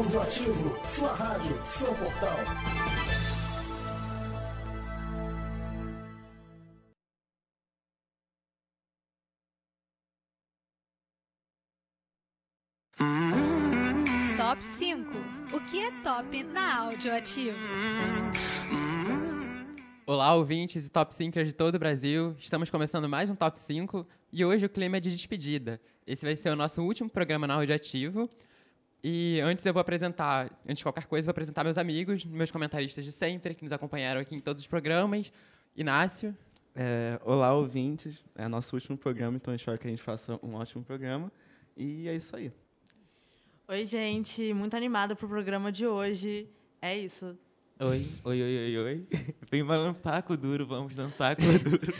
Audioativo, sua rádio, seu portal. Top 5. O que é top na Audioativo? Olá, ouvintes e top 5 de todo o Brasil. Estamos começando mais um top 5 e hoje o clima é de despedida. Esse vai ser o nosso último programa na Audioativo. E antes eu vou apresentar, antes de qualquer coisa, eu vou apresentar meus amigos, meus comentaristas de sempre, que nos acompanharam aqui em todos os programas. Inácio. É, olá, ouvintes. É nosso último programa, então eu espero que a gente faça um ótimo programa. E é isso aí. Oi, gente. Muito animada pro programa de hoje. É isso. Oi, oi, oi, oi, oi. Vem balançar com o duro, vamos dançar com o duro.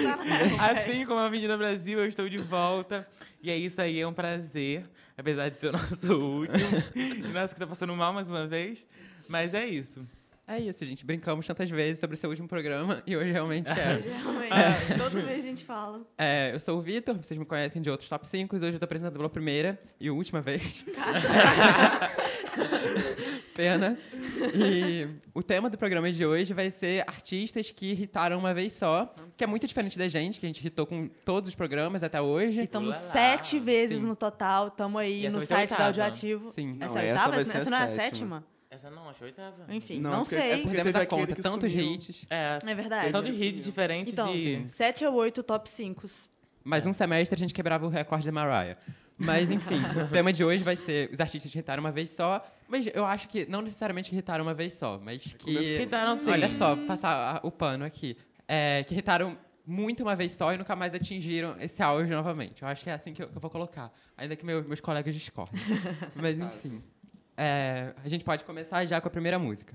assim como a Avenida Brasil, eu estou de volta. E é isso aí, é um prazer, apesar de ser o nosso último. e nosso que tá passando mal mais uma vez. Mas é isso. É isso, gente. Brincamos tantas vezes sobre o seu último programa e hoje realmente é. Realmente. É. Todo mês a gente fala. É, eu sou o Vitor, vocês me conhecem de outros top 5 e hoje eu tô apresentando pela primeira e última vez. Pena. E o tema do programa de hoje vai ser artistas que irritaram uma vez só, que é muito diferente da gente, que a gente irritou com todos os programas até hoje. E estamos sete vezes Sim. no total. Estamos aí essa no site da. Audioativo. Sim. Essa Não, é a essa oitava? vai ser a Essa não é a sétima. sétima? Essa não, acho é a oitava. Enfim, Não, não, porque- sei. é porque teve a conta, tantos sumiu. hits. É, É verdade. tanto de hits diferentes Então, de... sete ou oito top 5. Mais um semestre a gente quebrava o recorde da Mariah. Mas, enfim, o tema de hoje vai ser os artistas que irritaram uma vez só. Mas eu acho que não necessariamente que irritaram uma vez só, mas que. Irritaram sim. Olha só, passar o pano aqui. É, que irritaram muito uma vez só e nunca mais atingiram esse auge novamente. Eu acho que é assim que eu, que eu vou colocar. Ainda que meu- meus colegas discordem. mas, enfim. É, a gente pode começar já com a primeira música.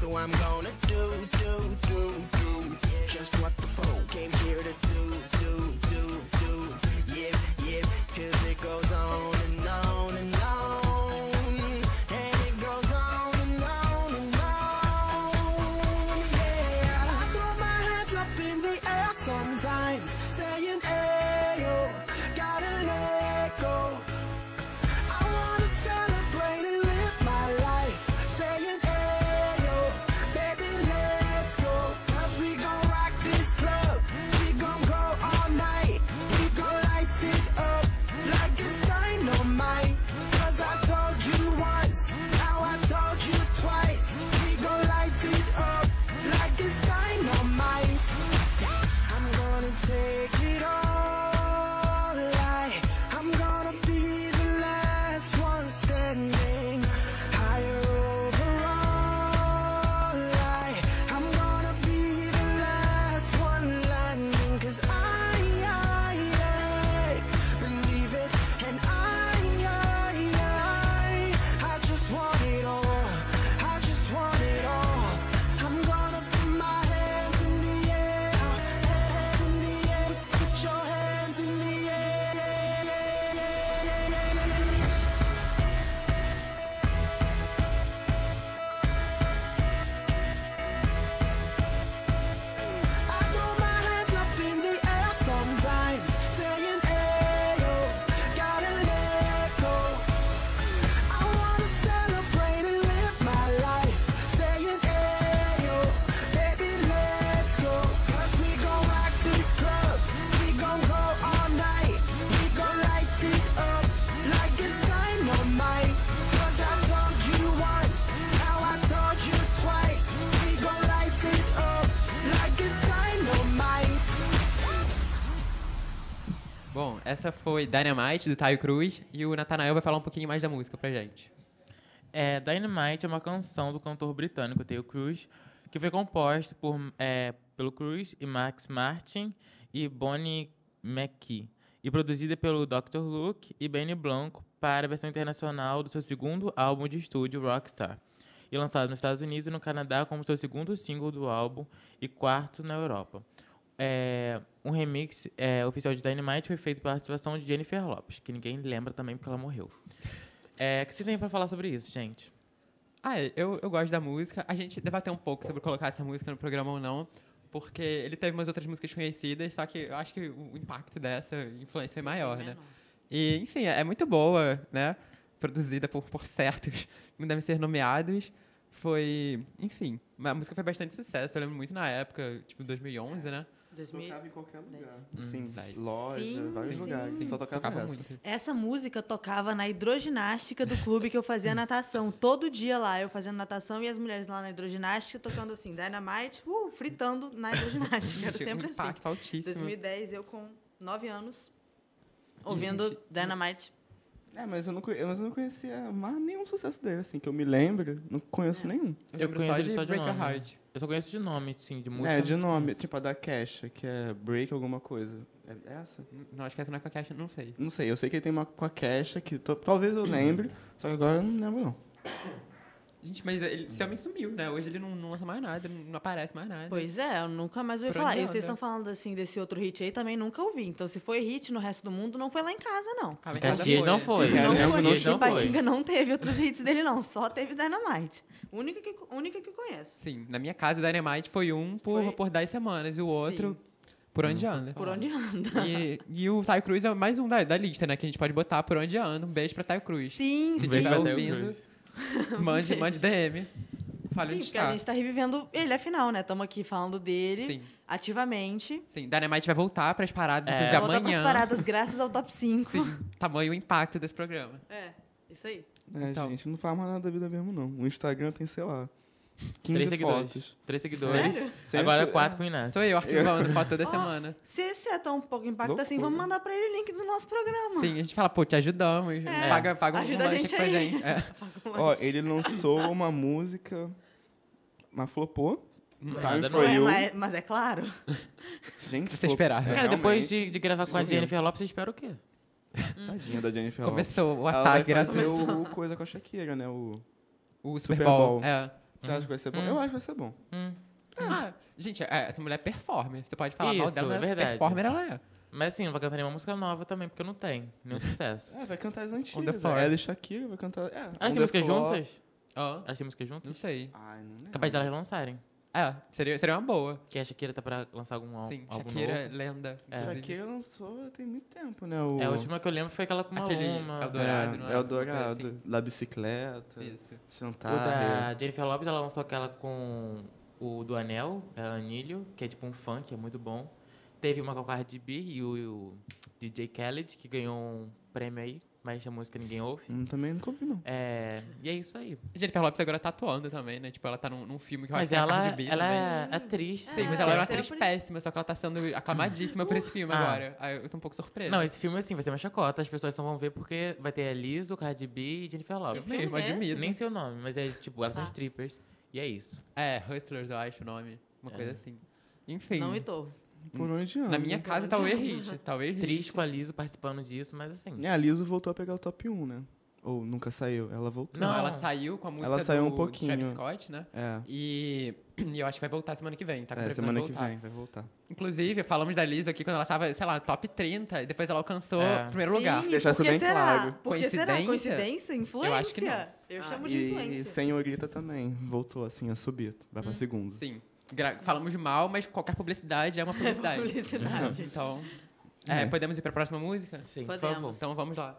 so I'm gonna do, do, do, do. Just what essa foi Dynamite, do Taio Cruz, e o Natanael vai falar um pouquinho mais da música pra gente. É, Dynamite é uma canção do cantor britânico Theo Cruz, que foi composta por, é, pelo Cruz e Max Martin e Bonnie McKee, e produzida pelo Dr. Luke e Benny Blanco para a versão internacional do seu segundo álbum de estúdio, Rockstar, e lançado nos Estados Unidos e no Canadá como seu segundo single do álbum e quarto na Europa. É, um remix é, oficial de Dynamite foi feito pela participação de Jennifer Lopes, que ninguém lembra também porque ela morreu. É, o que você tem pra falar sobre isso, gente? Ah, eu, eu gosto da música. A gente debateu um pouco sobre colocar essa música no programa ou não, porque ele teve umas outras músicas conhecidas, só que eu acho que o impacto dessa influência é maior, né? E, enfim, é muito boa, né? Produzida por, por certos que devem ser nomeados. Foi, enfim, a música foi bastante sucesso. Eu lembro muito na época, tipo, 2011, né? 2000. Tocava em qualquer lugar. Hum, Sim, loja, Sim, vários sim. lugares. Sim, Só tocava, Tocava essa. muito. Essa música tocava na hidroginástica do clube que eu fazia natação. Todo dia lá, eu fazendo natação e as mulheres lá na hidroginástica tocando assim, Dynamite, uh, fritando na hidroginástica. Era sempre um assim. impacto altíssimo. 2010, eu com 9 anos, ouvindo gente, Dynamite. É, mas eu, não, mas eu não conhecia mais nenhum sucesso dele, assim, que eu me lembro, não conheço nenhum. Eu Eu conheço só de só de Break Your nome. Heart. Eu só conheço de nome, sim, de música. É, de nome, tipo a da Kesha, que é Break alguma coisa. É essa? Não, acho que essa não é com a caixa, não sei. Não sei, eu sei que ele tem uma com a Kesha, que talvez eu lembre, só que agora eu não lembro não. Gente, mas ele, esse homem sumiu, né? Hoje ele não, não lança mais nada, não aparece mais nada. Pois é, eu nunca mais ouvi Por falar. E vocês estão falando assim desse outro hit aí, também nunca ouvi. Então, se foi hit no resto do mundo, não foi lá em casa, não. Ah, em Em casa Caxias não foi. É, não foi. não Em foi. Patinga não teve outros hits dele, não. Só teve Dynamite. Única que, única que eu conheço. Sim, na minha casa, Dynamite foi um por, Foi- por 10 semanas e o outro por onde anda. Por onde anda. E, e o Taio Cruz é mais um da, da lista, né? Que a gente pode botar por onde anda. Um beijo pra Taio Cruz. Sim, Se sim. tiver pra Theo ouvindo, Cruz. mande, mande DM. Fale Sim, onde porque a está. gente tá revivendo ele, afinal, né? Estamos aqui falando dele Sim, ativamente. sim. Dynamite vai voltar pras paradas, É. inclusive Voltar pras amanhã. paradas graças ao top 5. Sim, tamanho e impacto desse programa. É, isso aí. É, Então. gente, não faz mais nada da vida mesmo não. O Instagram tem, sei lá, 15 Três seguidores. fotos. Três seguidores. Sério? Agora quatro com o Inácio. Sou eu arquivando foto toda Ó, semana. Se esse é tão pouco impacto assim, Loucura. vamos mandar pra ele o link do nosso programa. Sim, a gente fala, pô, te ajudamos. É. Paga, paga um Ajuda a lanche gente aqui pra aí. gente. É. Ó, ele lançou uma música, mas flopou. Time Nada for não é, you. mas, mas é claro. Gente, Você flop- esperava. Cara, depois realmente, de, de gravar com a sumiu. Jennifer Lopes, você espera o quê? Tadinha da Jennifer Lopez. Começou o Ela vai ataque, graças fazer o, o coisa com a Shakira, né? O o Super, Super Bowl. Bowl. É. Você acha que vai ser bom? Hum. Eu acho que vai ser bom. Hum. Ah, gente, é, essa mulher é performer. Você pode falar mal Isso, dela, é mas verdade. performer ela é. Mas assim, não vai cantar nenhuma música nova também, porque não tem nenhum sucesso. É, vai cantar as On the antigas. floor. Ela e Shakira vai cantar. É, Elas On têm the músicas floor. juntas? Ó, Elas têm músicas juntas? não sei. Ai, não lembro. Capaz de elas lançarem. É, seria, seria uma boa. Que a Shakira tá pra lançar algum al- Sim, álbum Shakira, novo. lenda. É. inclusive. Shakira lançou tem muito tempo, né? O... É, a última que eu lembro foi aquela com uma Aquele uma. Eldorado, não é, é? é o Uma coisa Dourado. assim. La Bicicleta. Isso. O Chantar. da Jennifer Lopes, ela lançou aquela com o do Anel, é Anilho, que é tipo um funk, é muito bom. Teve uma com a Cardi B e o, e o DJ Khaled, que ganhou um prêmio aí, mas a música ninguém ouve. Hum, também nunca ouvi, não. É, e é isso aí. Jennifer Lopes agora tá atuando também, né? Tipo, ela tá num, num filme que eu Mas acho que é a ela, Cardi B ela também. é atriz. Sim, mas É, ela era uma sempre. atriz péssima, só que ela tá sendo aclamadíssima por esse filme Ah. agora. Aí eu tô um pouco surpresa. Não, esse filme, assim, vai ser uma chacota. As pessoas só vão ver porque vai ter a Lizzo, Cardi B e Jennifer eu Lopes. mesmo filme é admito. Nem sei o nome, mas é tipo, elas são Ah. strippers. E é isso. É, Hustlers, eu acho o nome. Uma É. coisa assim. Enfim. Não tô. Por onde anda. Na minha casa, talvez. Talvez. Triste com a Lizzo participando disso, mas assim. É, a Liso voltou a pegar o top 1, né? Ou nunca saiu. Ela voltou. Não, Não. ela saiu com a música Ela saiu do um pouquinho. Travis Scott, né? É. E, e eu acho que vai voltar semana que vem, tá com É, previsão semana de que vem vai voltar. Inclusive, falamos da Liz aqui quando ela tava, sei lá, top 30, e depois ela alcançou É. o primeiro Sim, lugar. Deixar isso bem será? claro. Que será? Coincidência? Coincidência? Influência? Eu acho que não. Eu Ah, chamo de E influência. Senhorita também voltou, assim, a subir. Vai pra segunda. Sim. Falamos mal, mas qualquer publicidade é uma publicidade. Publicidade. então, é, É. podemos ir pra próxima música? Sim, Podemos. favor. Então vamos lá.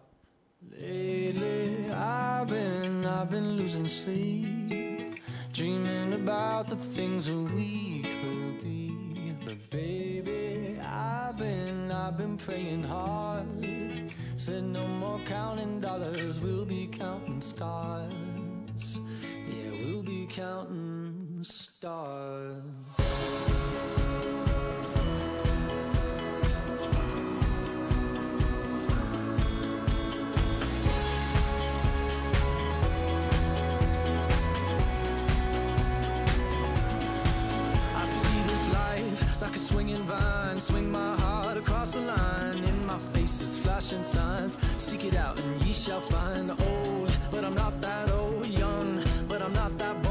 Lately, I've been, I've been losing sleep, dreaming about the things that we could be. But baby, I've been, I've been praying hard. Said no more counting dollars, we'll be counting stars. Yeah, we'll be counting stars. swing my heart across the line. In my face is flashing signs. Seek it out and ye shall find. Old but i'm not that old. Young but i'm not that bold.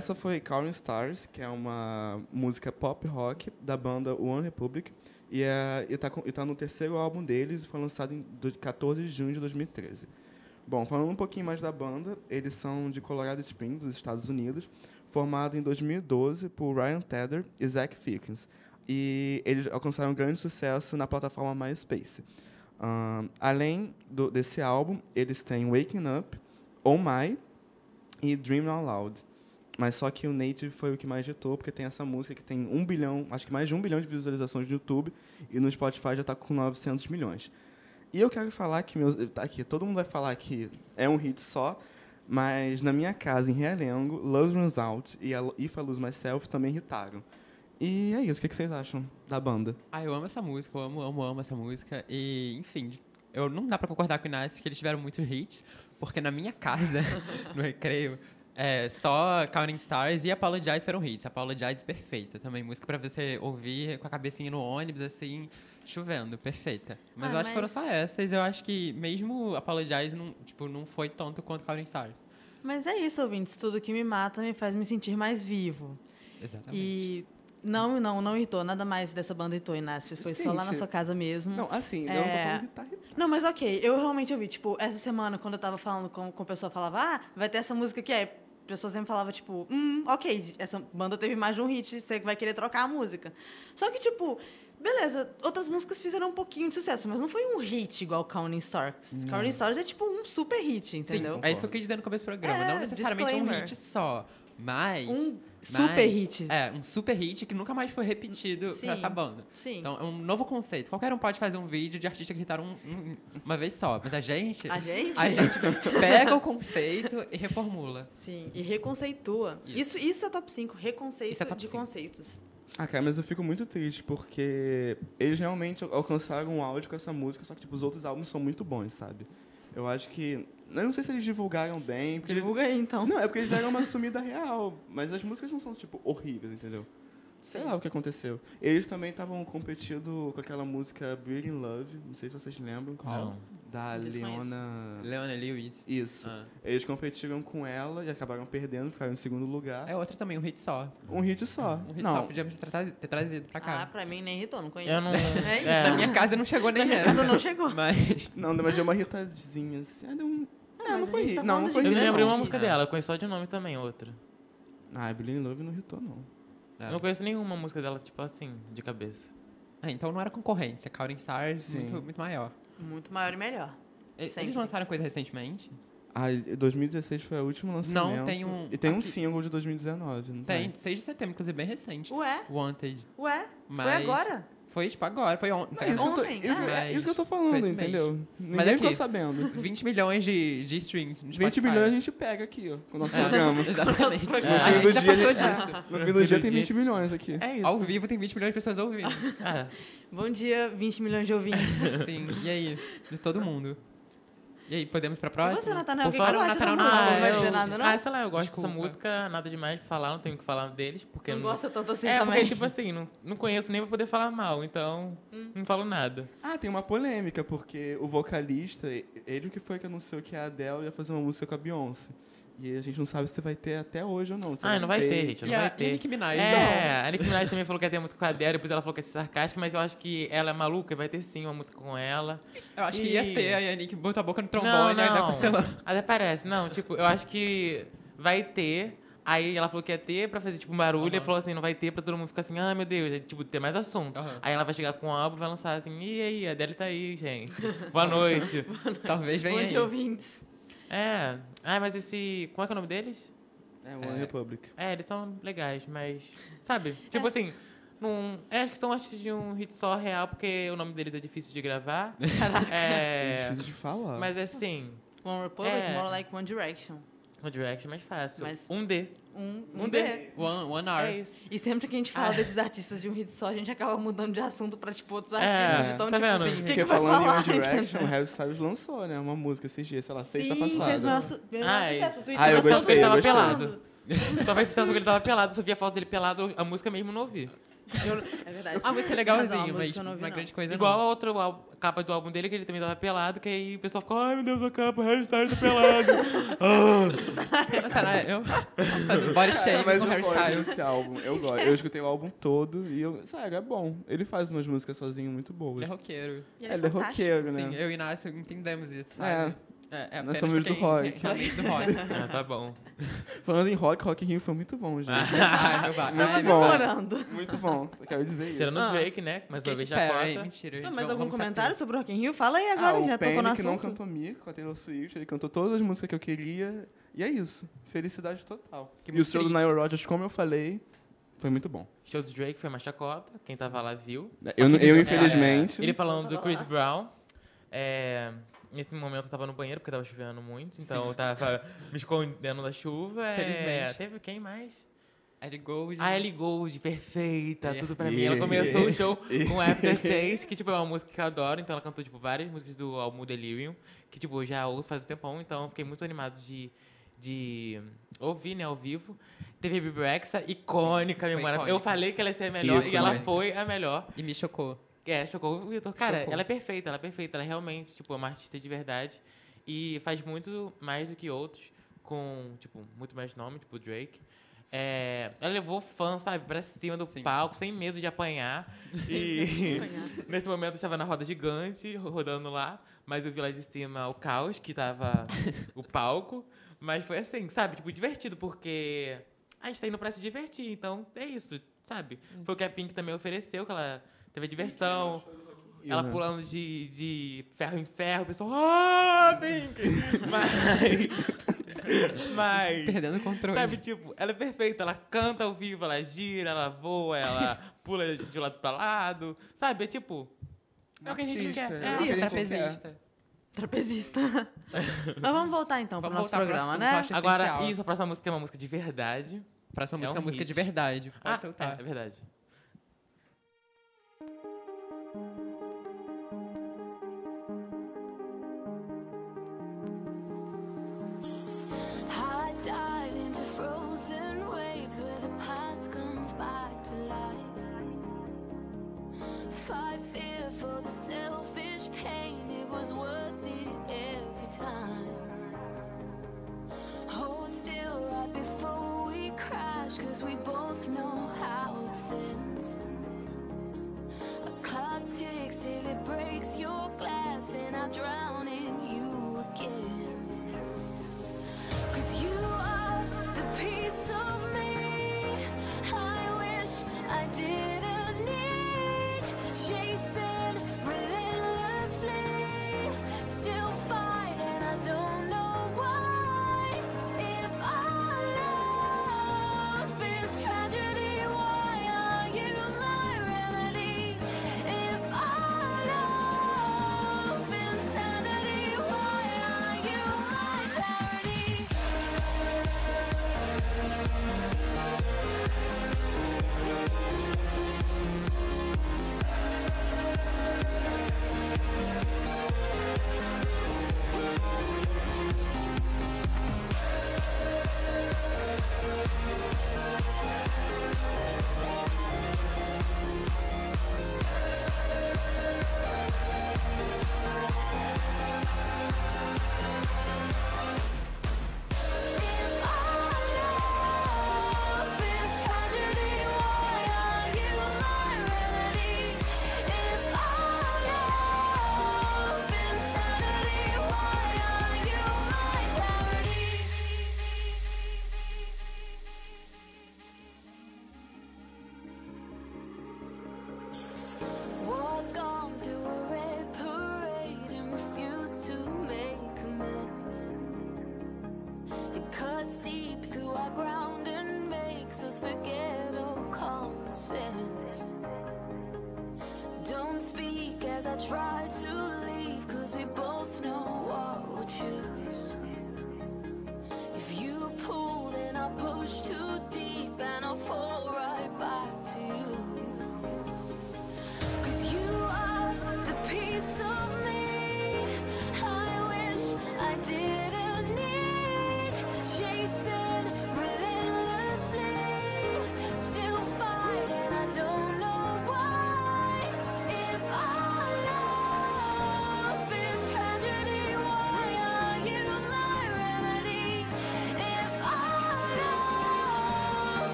essa foi Calling Stars, que é uma música pop rock da banda One Republic. E, é, e, tá, no terceiro álbum deles, foi lançado em do- 14 de junho de 2013. Bom, falando um pouquinho mais da banda, eles são de Colorado Springs, dos Estados Unidos, formado em 2012 por Ryan Tedder e Zach Fickens. E eles alcançaram grande sucesso na plataforma MySpace. Ahn, além do- desse álbum, eles têm Waking Up, Oh My e Dream Out Loud. Mas só que o Native foi o que mais ditou, porque tem essa música que tem um bilhão, acho que mais de um bilhão de visualizações no YouTube, e no Spotify já está com 900 milhões. E eu quero falar que, meus, tá aqui, todo mundo vai falar que é um hit só, mas na minha casa, em Realengo, Love Runs Out e If I Lose Myself também irritaram. E é isso, o que vocês acham da banda? Ah, eu amo essa música, eu amo, amo, amo essa música. E, enfim, eu não dá pra concordar com o Inácio que eles tiveram muitos hits, porque na minha casa, no recreio, é, só Counting Stars e Apologize foram hits. Apologize, perfeita também. Música pra você ouvir com a cabecinha no ônibus, assim, chovendo, perfeita. Mas Ah, eu acho que foram mas- só essas. Eu acho que mesmo Apologize não, tipo, não foi tanto quanto Counting Stars. Mas é isso, ouvintes. Tudo que me mata me faz me sentir mais vivo. Exatamente. E Não, não, não irritou. Nada mais dessa banda irritou, Inácio. Foi só lá na Gente, sua casa mesmo. Não, assim, eu não tô É. falando de tá irritado. Não, mas ok, eu realmente ouvi, tipo, essa semana, quando eu tava falando com, com a pessoa, falava, ah, vai ter essa música aqui, aí a pessoa sempre falava, tipo, hum, ok, essa banda teve mais de um hit, você vai querer trocar a música. Só que, tipo, beleza, outras músicas fizeram um pouquinho de sucesso, mas não foi um hit igual Counting Stars. Counting Stars é, tipo, um super hit, entendeu? Sim, é isso que eu quis dizer no começo do programa. É, não necessariamente um disclaimer. hit só, mas... Um mas- super hit. É, um super hit que nunca mais foi repetido Sim. pra essa banda. Sim. Então, é um novo conceito. Qualquer um pode fazer um vídeo de artista que irritaram um- um- uma vez só. Mas a gente... A gente? A gente pega o conceito e reformula. Sim, e reconceitua. Isso. Isso, isso é top 5, reconceito Isso é top de 5. conceitos. Ah, cara, mas eu fico muito triste porque eles realmente alcançaram um áudio com essa música, só que tipo, os outros álbuns são muito bons, sabe? Eu acho que. Eu não sei se eles divulgaram bem. Porque eles- Divulga aí, então. Não, é porque eles deram uma sumida real. Mas as músicas não são, tipo, horríveis, entendeu? Sei lá o que aconteceu. Eles também estavam competindo com aquela música Breathing Love, não sei se vocês lembram. Não. Da. Leona. Leona Lewis. Isso. Ah. Eles competiram com ela e acabaram perdendo, ficaram em segundo lugar. É outra também, um hit só. Um hit só. Um hit não, só podíamos ter, tra- ter trazido pra cá. Ah, pra mim nem irritou, não conheço. Eu não. É isso. é. Na minha casa não chegou nem essa. casa não chegou. Mas... não, mas deu uma irritadinha assim. Ah, deu um... Ah, Ah, não a foi gente hit. tá não, não foi Eu hit. não Não. lembrei uma não. música dela, eu conheço só de nome também, outra. Ah, Billy Love não irritou, não. É. Eu não conheço nenhuma música dela, tipo assim, de cabeça. Ah, então não era concorrência. Counting Stars, muito, muito maior. Muito maior e melhor. E- Sempre. Eles lançaram coisa recentemente? Ah, e 2016 foi o último lançamento. tem um- E tem um aqui- single de 2019, não Tem, 6 de setembro, inclusive bem recente. Ué, Wanted. ué, Mas- foi agora? Foi, tipo, agora. Foi on- Não, foi isso, que eu tô, Ontem, isso, é. é isso que eu tô falando, esse mês. entendeu? Ninguém Mas ficou aqui- sabendo. 20 milhões de, de streams no 20 Spotify. milhões a gente pega aqui, ó, com o nosso É, programa. Exatamente. No A fim gente já dia, passou a disso. No fim do dia tem 20 milhões aqui. É isso. Ao vivo tem 20 milhões de pessoas ouvindo. É. Bom dia, 20 milhões de ouvintes. Sim. E aí? De todo mundo. E aí, podemos pra E próxima? você, Nathanael, o Por que, que favor, acha Nathanael, da não. Ah, Não vai dizer nada, não? Ah, sei lá, eu gosto Desculpa. dessa música, nada demais pra falar, não tenho o que falar deles, porque Não eu gosta tanto assim é, também. porque, tipo assim, não, não conheço nem pra poder falar mal, então não falo nada. Ah, tem uma polêmica, porque o vocalista, ele que foi que anunciou que a Adele ia fazer uma música com a Beyoncé. E a gente não sabe se vai ter até hoje ou não. Ah, não vai ter, gente, E não a- vai e a ter. Nicki Minaj, É, a Nicki Minaj também falou que ia ter música com a Adele, depois ela falou que ia ser sarcástica, mas eu acho que ela é maluca e vai ter sim uma música com ela. Eu acho que ia E- ter, aí a Nick botou a boca no trombone, vai não. cancelando. Até parece. Não, tipo, eu acho que vai ter. Aí ela falou que ia ter pra fazer, tipo, um barulho. E Aham. falou assim, não vai ter pra todo mundo ficar assim, ah, meu Deus. aí, tipo, ter mais assunto. Aham. Aí ela vai chegar com o álbum e vai lançar assim, e aí, a Adele tá aí, gente. Boa noite. Talvez venha Bom dia, ouvintes. é. Ah, mas esse... Como é que é o nome deles? É, One É. Republic. É, eles são legais, mas... Sabe? Tipo assim... Não, é, acho que são artistas de um hit só real, porque o nome deles é difícil de gravar. É É, difícil de falar. mas assim, One Republic, É. more like One Direction. One Direction é mais fácil. Mas- Um D. Um, Um um D. D. One, one hour. É isso. E sempre que a gente fala Ah. desses artistas de um hit só, a gente acaba mudando de assunto pra, tipo, outros É, artistas. de tão, tá tipo vendo? assim, o que, Porque que vai falando falar? em One Direction, o? Harry Styles lançou, né? Uma música esses dias, sei lá, sexta Sim, passada. fez o nosso, fez o nosso Ai. sucesso. Twitter Ah, eu tá todo gostei, ele eu tava gostei. pelado. Talvez se que ele tava pelado, se eu via a foto dele pelado, a música mesmo não ouvi. É verdade. Ah, música razão, a mas música eu não vi, não é não. grande coisa Igual não. a outra capa do álbum dele, que ele também tava pelado, que aí o pessoal ficou, ai meu Deus, a capa, Harry Styles tá pelado. Nathanael, eu faço body É, shame mas com eu Harry gosto Styles. desse álbum. Eu gosto. Eu escutei o álbum todo e eu. Sério, é bom. Ele faz umas músicas sozinho muito boas. Ele é roqueiro. Ele é fantástico. roqueiro, né? Sim, eu e Inácio entendemos isso, É. sabe? É, é, Nós apenas somos do rock. Realmente do rock. ah, tá bom. Falando em rock, Rock in Rio foi muito bom, gente. Ai, meu ba... Muito Ai, bom. Comemorando. Muito bom. Só quero dizer isso. Tirando Ah. o Drake, né? Mais uma vez já cota. mentira. Não, gente, mas vamos- algum vamos comentário sobre o Rock in Rio? Fala aí agora, ah, já o tocou Penny que não cantou Me com a Taylor Swift, ele cantou todas as músicas que eu queria. E é isso. Felicidade total. Que e o show do. Nile Rodgers, como eu falei, foi muito bom. Show do Drake foi uma chacota, quem tava lá viu. Eu, eu infelizmente. É, ele falando do Chris. Brown. É, nesse momento eu tava no banheiro, porque tava chovendo muito, então eu tava me escondendo da chuva. É, Felizmente. teve quem mais? Ellie Gold. A Ellie Gold, perfeita, Yeah. tudo pra mim. Yeah. Ela começou o show com Aftertaste, que tipo, é uma música que eu adoro. Então ela cantou tipo, várias músicas do álbum Delirium, que tipo, eu já ouço faz um tempão. Então eu fiquei muito animado de, de ouvir, né, ao vivo. Teve a Bibi Rexa, icônica, icônica. Eu falei que ela ia ser a melhor e ela Icônica. foi a melhor. E me chocou. É, chocou o Vitor. Cara, Chocou. ela é perfeita, ela é perfeita. Ela é realmente, tipo, é uma artista de verdade. E faz muito mais do que outros, com, tipo, muito mais nome, tipo, Drake. é, ela levou fãs, sabe, pra cima do Sim. palco, sem medo de apanhar. E nesse momento eu estava na roda gigante, rodando lá, mas eu vi lá de cima o caos, que tava o palco. Mas foi assim, sabe, tipo, divertido, porque a gente tá indo pra se divertir, então é isso, sabe? Foi o que a Pink também ofereceu, que ela teve a diversão. Ela né? pulando de, de ferro em ferro, o pessoal, ah, Pink! Mas. Mas. Perdendo o controle. Sabe, tipo, ela é perfeita, ela canta ao vivo, ela gira, ela voa, ela pula de lado pra lado. Sabe, é tipo. É o que a gente quer. É, Sim, Sim, trapezista. Trapezista. Mas vamos voltar então pro Vamos nosso pro programa, assunto, né? Agora, essencial. isso, a próxima música é uma música de verdade. Próxima É música é um uma música de verdade. Pode ah, soltar. É, é verdade. Back to life. Fight fear for the selfish pain, it was worth it every time. Hold still right before we crash, cause we both know how this ends. A clock ticks till it breaks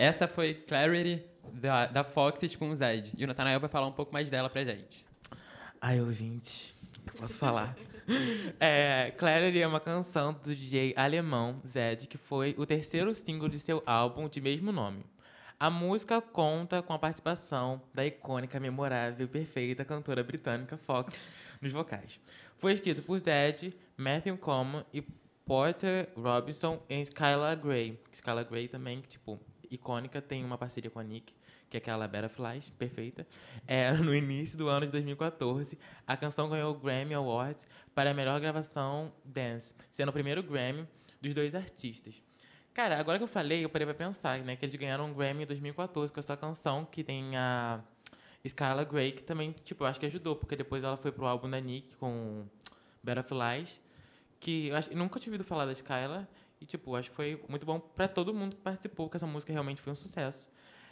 Essa foi Clarity da, da Foxes com o Zed. E o Nathanael vai falar um pouco mais dela pra gente. Ai, ouvinte, que posso falar? é, Clarity é uma canção do DJ alemão Zed, que foi o terceiro single de seu álbum de mesmo nome. A música conta com a participação da icônica, memorável e perfeita cantora britânica Fox nos vocais. Foi escrito por Zed, Matthew Coleman e Porter Robinson e Skylar Grey. Skylar Grey também, tipo, icônica, tem uma parceria com a Nick, que é aquela Butterflies, perfeita. É, no início do ano de 2014, a canção ganhou o Grammy Awards para a melhor gravação dance, sendo o primeiro Grammy dos dois artistas. Cara, agora que eu falei, eu parei pra pensar, né? Que eles ganharam um Grammy em 2014 com essa canção, que tem a Skylar Grey, que também, tipo, eu acho que ajudou, porque depois ela foi pro álbum da Nick com Butterflies, que eu, acho, nunca tinha ouvido falar da Skylar, e, tipo, acho que foi muito bom pra todo mundo que participou, porque essa música realmente foi um sucesso.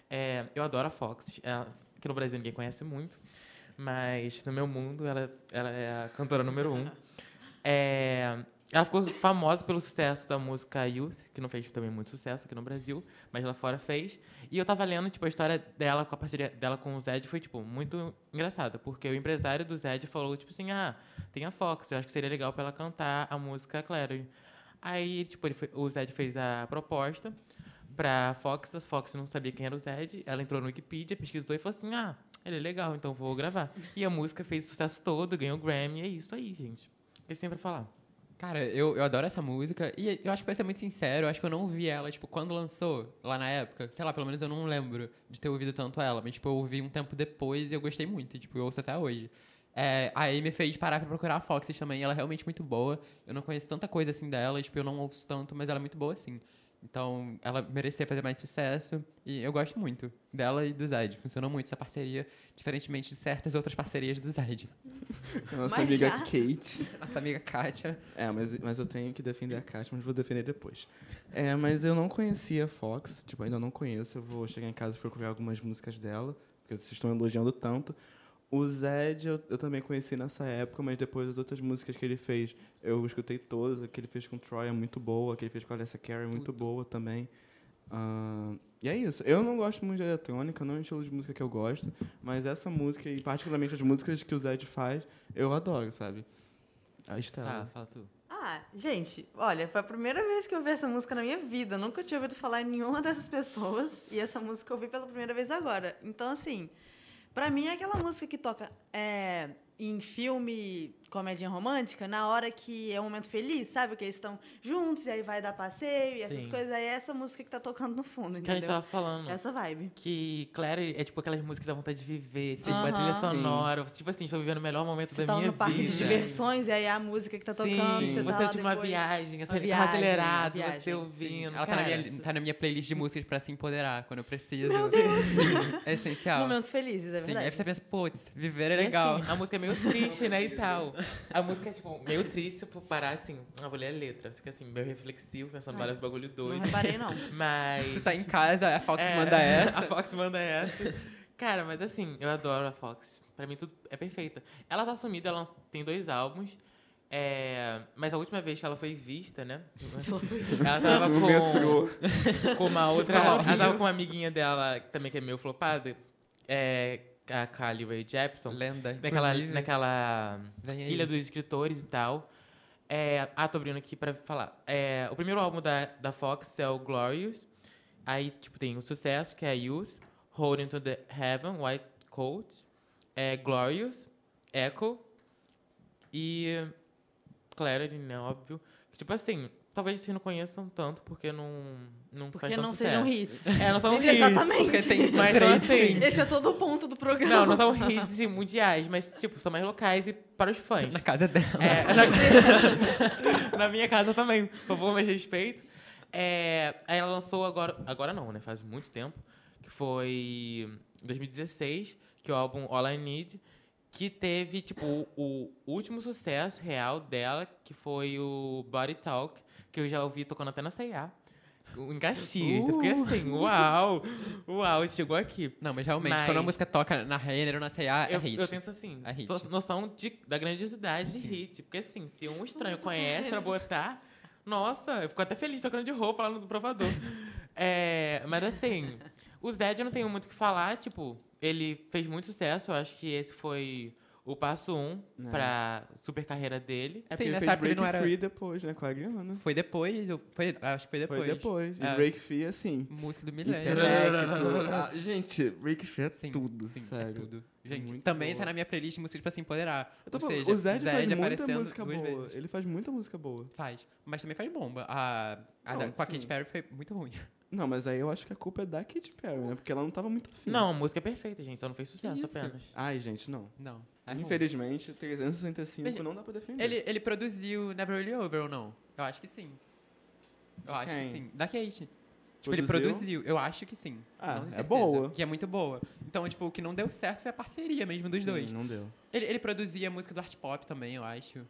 É, eu adoro a Fox, ela, aqui no Brasil ninguém conhece muito, mas no meu mundo ela, ela é a cantora número um. É, ela ficou famosa pelo sucesso da música Youth, que não fez também muito sucesso aqui no Brasil, mas lá fora fez. E eu tava lendo, tipo, a história dela com a parceria dela com o Zed foi, tipo, muito engraçada, porque o empresário do Zed falou, tipo assim, ah, tem a Fox, eu acho que seria legal pra ela cantar a música Clarity. Aí, tipo, ele foi- o Zed fez a proposta pra Fox, a Fox não sabia quem era o Zed, ela entrou no Wikipedia, pesquisou e falou assim, ah, ele é legal, então vou gravar. E a música fez sucesso todo, ganhou o Grammy, é isso aí, gente. Que tem pra falar? Cara, eu, eu adoro essa música. E eu acho que pra ser muito sincero, eu acho que eu não vi ela, tipo, quando lançou, lá na época. Sei lá, pelo menos eu não lembro de ter ouvido tanto ela. Mas, tipo, eu ouvi um tempo depois e eu gostei muito. Tipo, eu ouço até hoje. É, aí me fez parar pra procurar a Foxes também. Ela é realmente muito boa. Eu não conheço tanta coisa assim dela. E, tipo, eu não ouço tanto, mas ela é muito boa, assim. Então, ela merecia fazer mais sucesso. E eu gosto muito dela e do Zed. Funcionou muito essa parceria, diferentemente de certas outras parcerias do Zed. Nossa Mas amiga já? Kate. Nossa amiga Kátia. É, mas, mas eu tenho que defender a Kátia, mas vou defender depois. É, mas eu não conhecia a Fox, tipo, ainda não conheço. Eu vou chegar em casa e procurar algumas músicas dela, porque vocês estão elogiando tanto. O Zed eu, eu também conheci nessa época, mas depois as outras músicas que ele fez, eu escutei todas. A que ele fez com Troy é muito boa, a que ele fez com a Alessia Cara é muito boa também. Ah, e é isso. Eu não gosto muito de eletrônica, não é o estilo de música que eu gosto, mas essa música, e particularmente as músicas que o Zed faz, eu adoro, sabe? A Estela. Fala, fala tu. Ah, gente, olha, foi a primeira vez que eu vi essa música na minha vida. Eu nunca tinha ouvido falar em nenhuma dessas pessoas. E essa música eu vi pela primeira vez agora. Então, assim, pra mim é aquela música que toca é, em filme comédia romântica, na hora que é um momento feliz, sabe? Que eles estão juntos e aí vai dar passeio e essas Sim. coisas. Aí é essa música que tá tocando no fundo, Que a gente entendeu? tava falando. Essa vibe. Que Claire é tipo aquelas músicas da vontade de viver, tipo, Aham. a trilha Sim. sonora. Você, Tipo assim, estou vivendo o melhor momento Você da tá minha no parque vida. de diversões e aí é a música que tá tocando. Sim, você você tá lá tipo uma viagem, Uma aceler- viagem, acelerado, viagem. você ouvindo. Ela tá na, minha, tá na minha playlist de músicas pra se empoderar quando eu preciso. Meu Deus! Sim, é essencial. Momentos felizes, é Sim, verdade. aí você pensa, putz, viver é E legal. assim, a música é meio triste, né, e tal. A música é, tipo, meio triste, for parar, assim, eu vou ler a letra. Fica, assim, meio reflexivo, pensando vários bagulho doido. Não reparei, não. Mas... Tu tá em casa, a Fox É, manda essa. A Fox manda essa. Cara, mas assim, eu adoro a Fox. Pra mim, tudo é perfeita. Ela tá sumida, ela tem dois álbuns. É, mas a última vez que ela foi vista, né? Ela tava com, com uma outra. Qual? Ela tava com uma amiguinha dela, também que é meio flopada. É, a Kylie Ray Jepsen. Lenda. Naquela, inclusive. naquela. Ilha dos Escritores e tal. É, ah, tô abrindo aqui pra falar. É, o primeiro álbum da, da Fox é o Glorious. Aí, tipo, tem o Sucesso, que é Youth. Holding to the Heaven, White Coat. É Glorious. Echo. E Clarity, né, óbvio. Tipo assim, talvez vocês não conheçam tanto, porque não, não Porque faz tanto não sejam hits. É, não são hits. Exatamente. Porque tem Mas três são assim. Esse é todo o ponto do programa. Não, não são hits assim, mundiais, mas, tipo, são mais locais e para os fãs. Na casa dela. É, na, na minha casa também, por favor, mais respeito. É, aí ela lançou agora, agora não, né? Faz muito tempo, que foi em 2016, que é o álbum All I Need, que teve, tipo, o, o último sucesso real dela, que foi o Body Talk, que eu já ouvi tocando até na C&A. Em Caxias. Eu fiquei assim, uau! Uau, chegou aqui. Não, mas realmente, Mas- quando a música toca na Renner ou na C&A, é Eu, hit. eu penso assim, É hit. noção de, da grandiosidade de hit. Porque assim, se um estranho conhece pra botar, nossa, eu fico até feliz tocando de roupa lá no provador. É, mas assim, o Zed eu não tenho muito o que falar, tipo, ele fez muito sucesso, eu acho que esse foi o passo um É. pra super carreira dele. É Sim, nessa época ele não era- Free depois, né? Com a Ariana. Foi depois, eu- foi, acho que foi depois. Foi depois. E É. Break Free, assim. Música do milênio. Intelecto. Ah, gente, Break Free é Sim, tudo, sim, sério. É tudo. Gente, Muito também boa. tá na minha playlist músicas pra se empoderar. Eu tô Ou seja, o Zed, faz muita aparecendo música duas boa. vezes. Ele faz muita música boa. Faz. Mas também faz bomba. A, a Não, da- com a. Katy Perry foi muito ruim. Não, mas aí eu acho que a culpa é da Katy Perry, né? Porque ela não tava muito afim. Não, a música é perfeita, gente, só não fez sucesso apenas. Ai, gente, não. Não. É. Infelizmente, 365 Veja, não dá pra defender. Ele, ele produziu Never Really Over ou não? Eu acho que sim. Eu acho que sim. Da Kate. Tipo, ele Produziu? Eu acho que sim. Ah, Não tenho é boa. Que é muito boa. Então, tipo, o que não deu certo foi a parceria mesmo dos Sim, dois. não deu. Ele, ele produzia a música do art pop também, eu acho.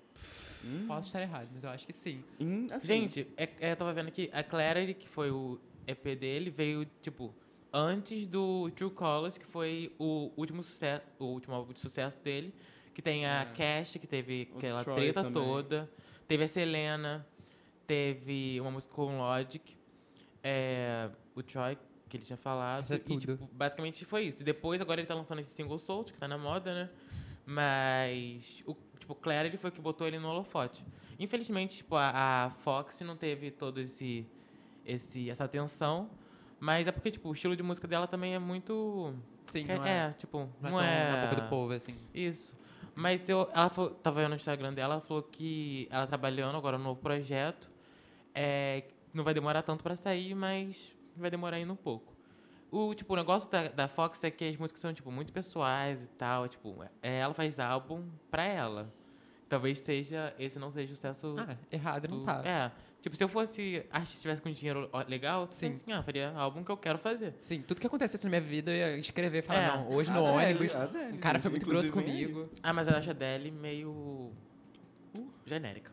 Hum, Posso estar errado, mas eu acho que sim. hum, assim, Gente, é, é, eu tava vendo aqui, a Clarity, que foi o EP dele, veio, tipo, antes do True Colors, que foi o último sucesso, o último álbum de sucesso dele, que tem a Cash, que teve O aquela Troy treta também. toda, teve a Selena, teve uma música com Logic, é, o Troy, que ele tinha falado, Isso é e, tipo, basicamente foi isso. E depois, agora ele tá lançando esse single solto, que tá na moda, né? Mas, o, tipo, Clarity foi o que botou ele no holofote. Infelizmente, tipo, a, a Fox não teve todo esse, esse essa atenção, mas é porque, tipo, o estilo de música dela também é muito... Sim, que- não é, tipo, não não, é, é... tão a boca do povo, assim. Isso. Mas eu, ela falou, tava vendo no Instagram dela, ela falou que ela trabalhando agora no novo projeto, é, não vai demorar tanto pra sair, mas vai demorar ainda um pouco. O, tipo, o negócio da, da Fox é que as músicas são, tipo, muito pessoais e tal. é, Tipo, é, ela faz álbum pra ela. Talvez seja, esse não seja o sucesso Ah, errado não do- tá. É. Tipo, se eu fosse artista tivesse com dinheiro legal, Sim. sim. assim, ah, faria álbum que eu quero fazer. Sim, tudo que acontecesse na minha vida eu ia escrever e falar, É. não, hoje no Adele, ônibus, a Adele, um cara foi muito grosso comigo. Ah, mas eu acho a Adele meio. genérica.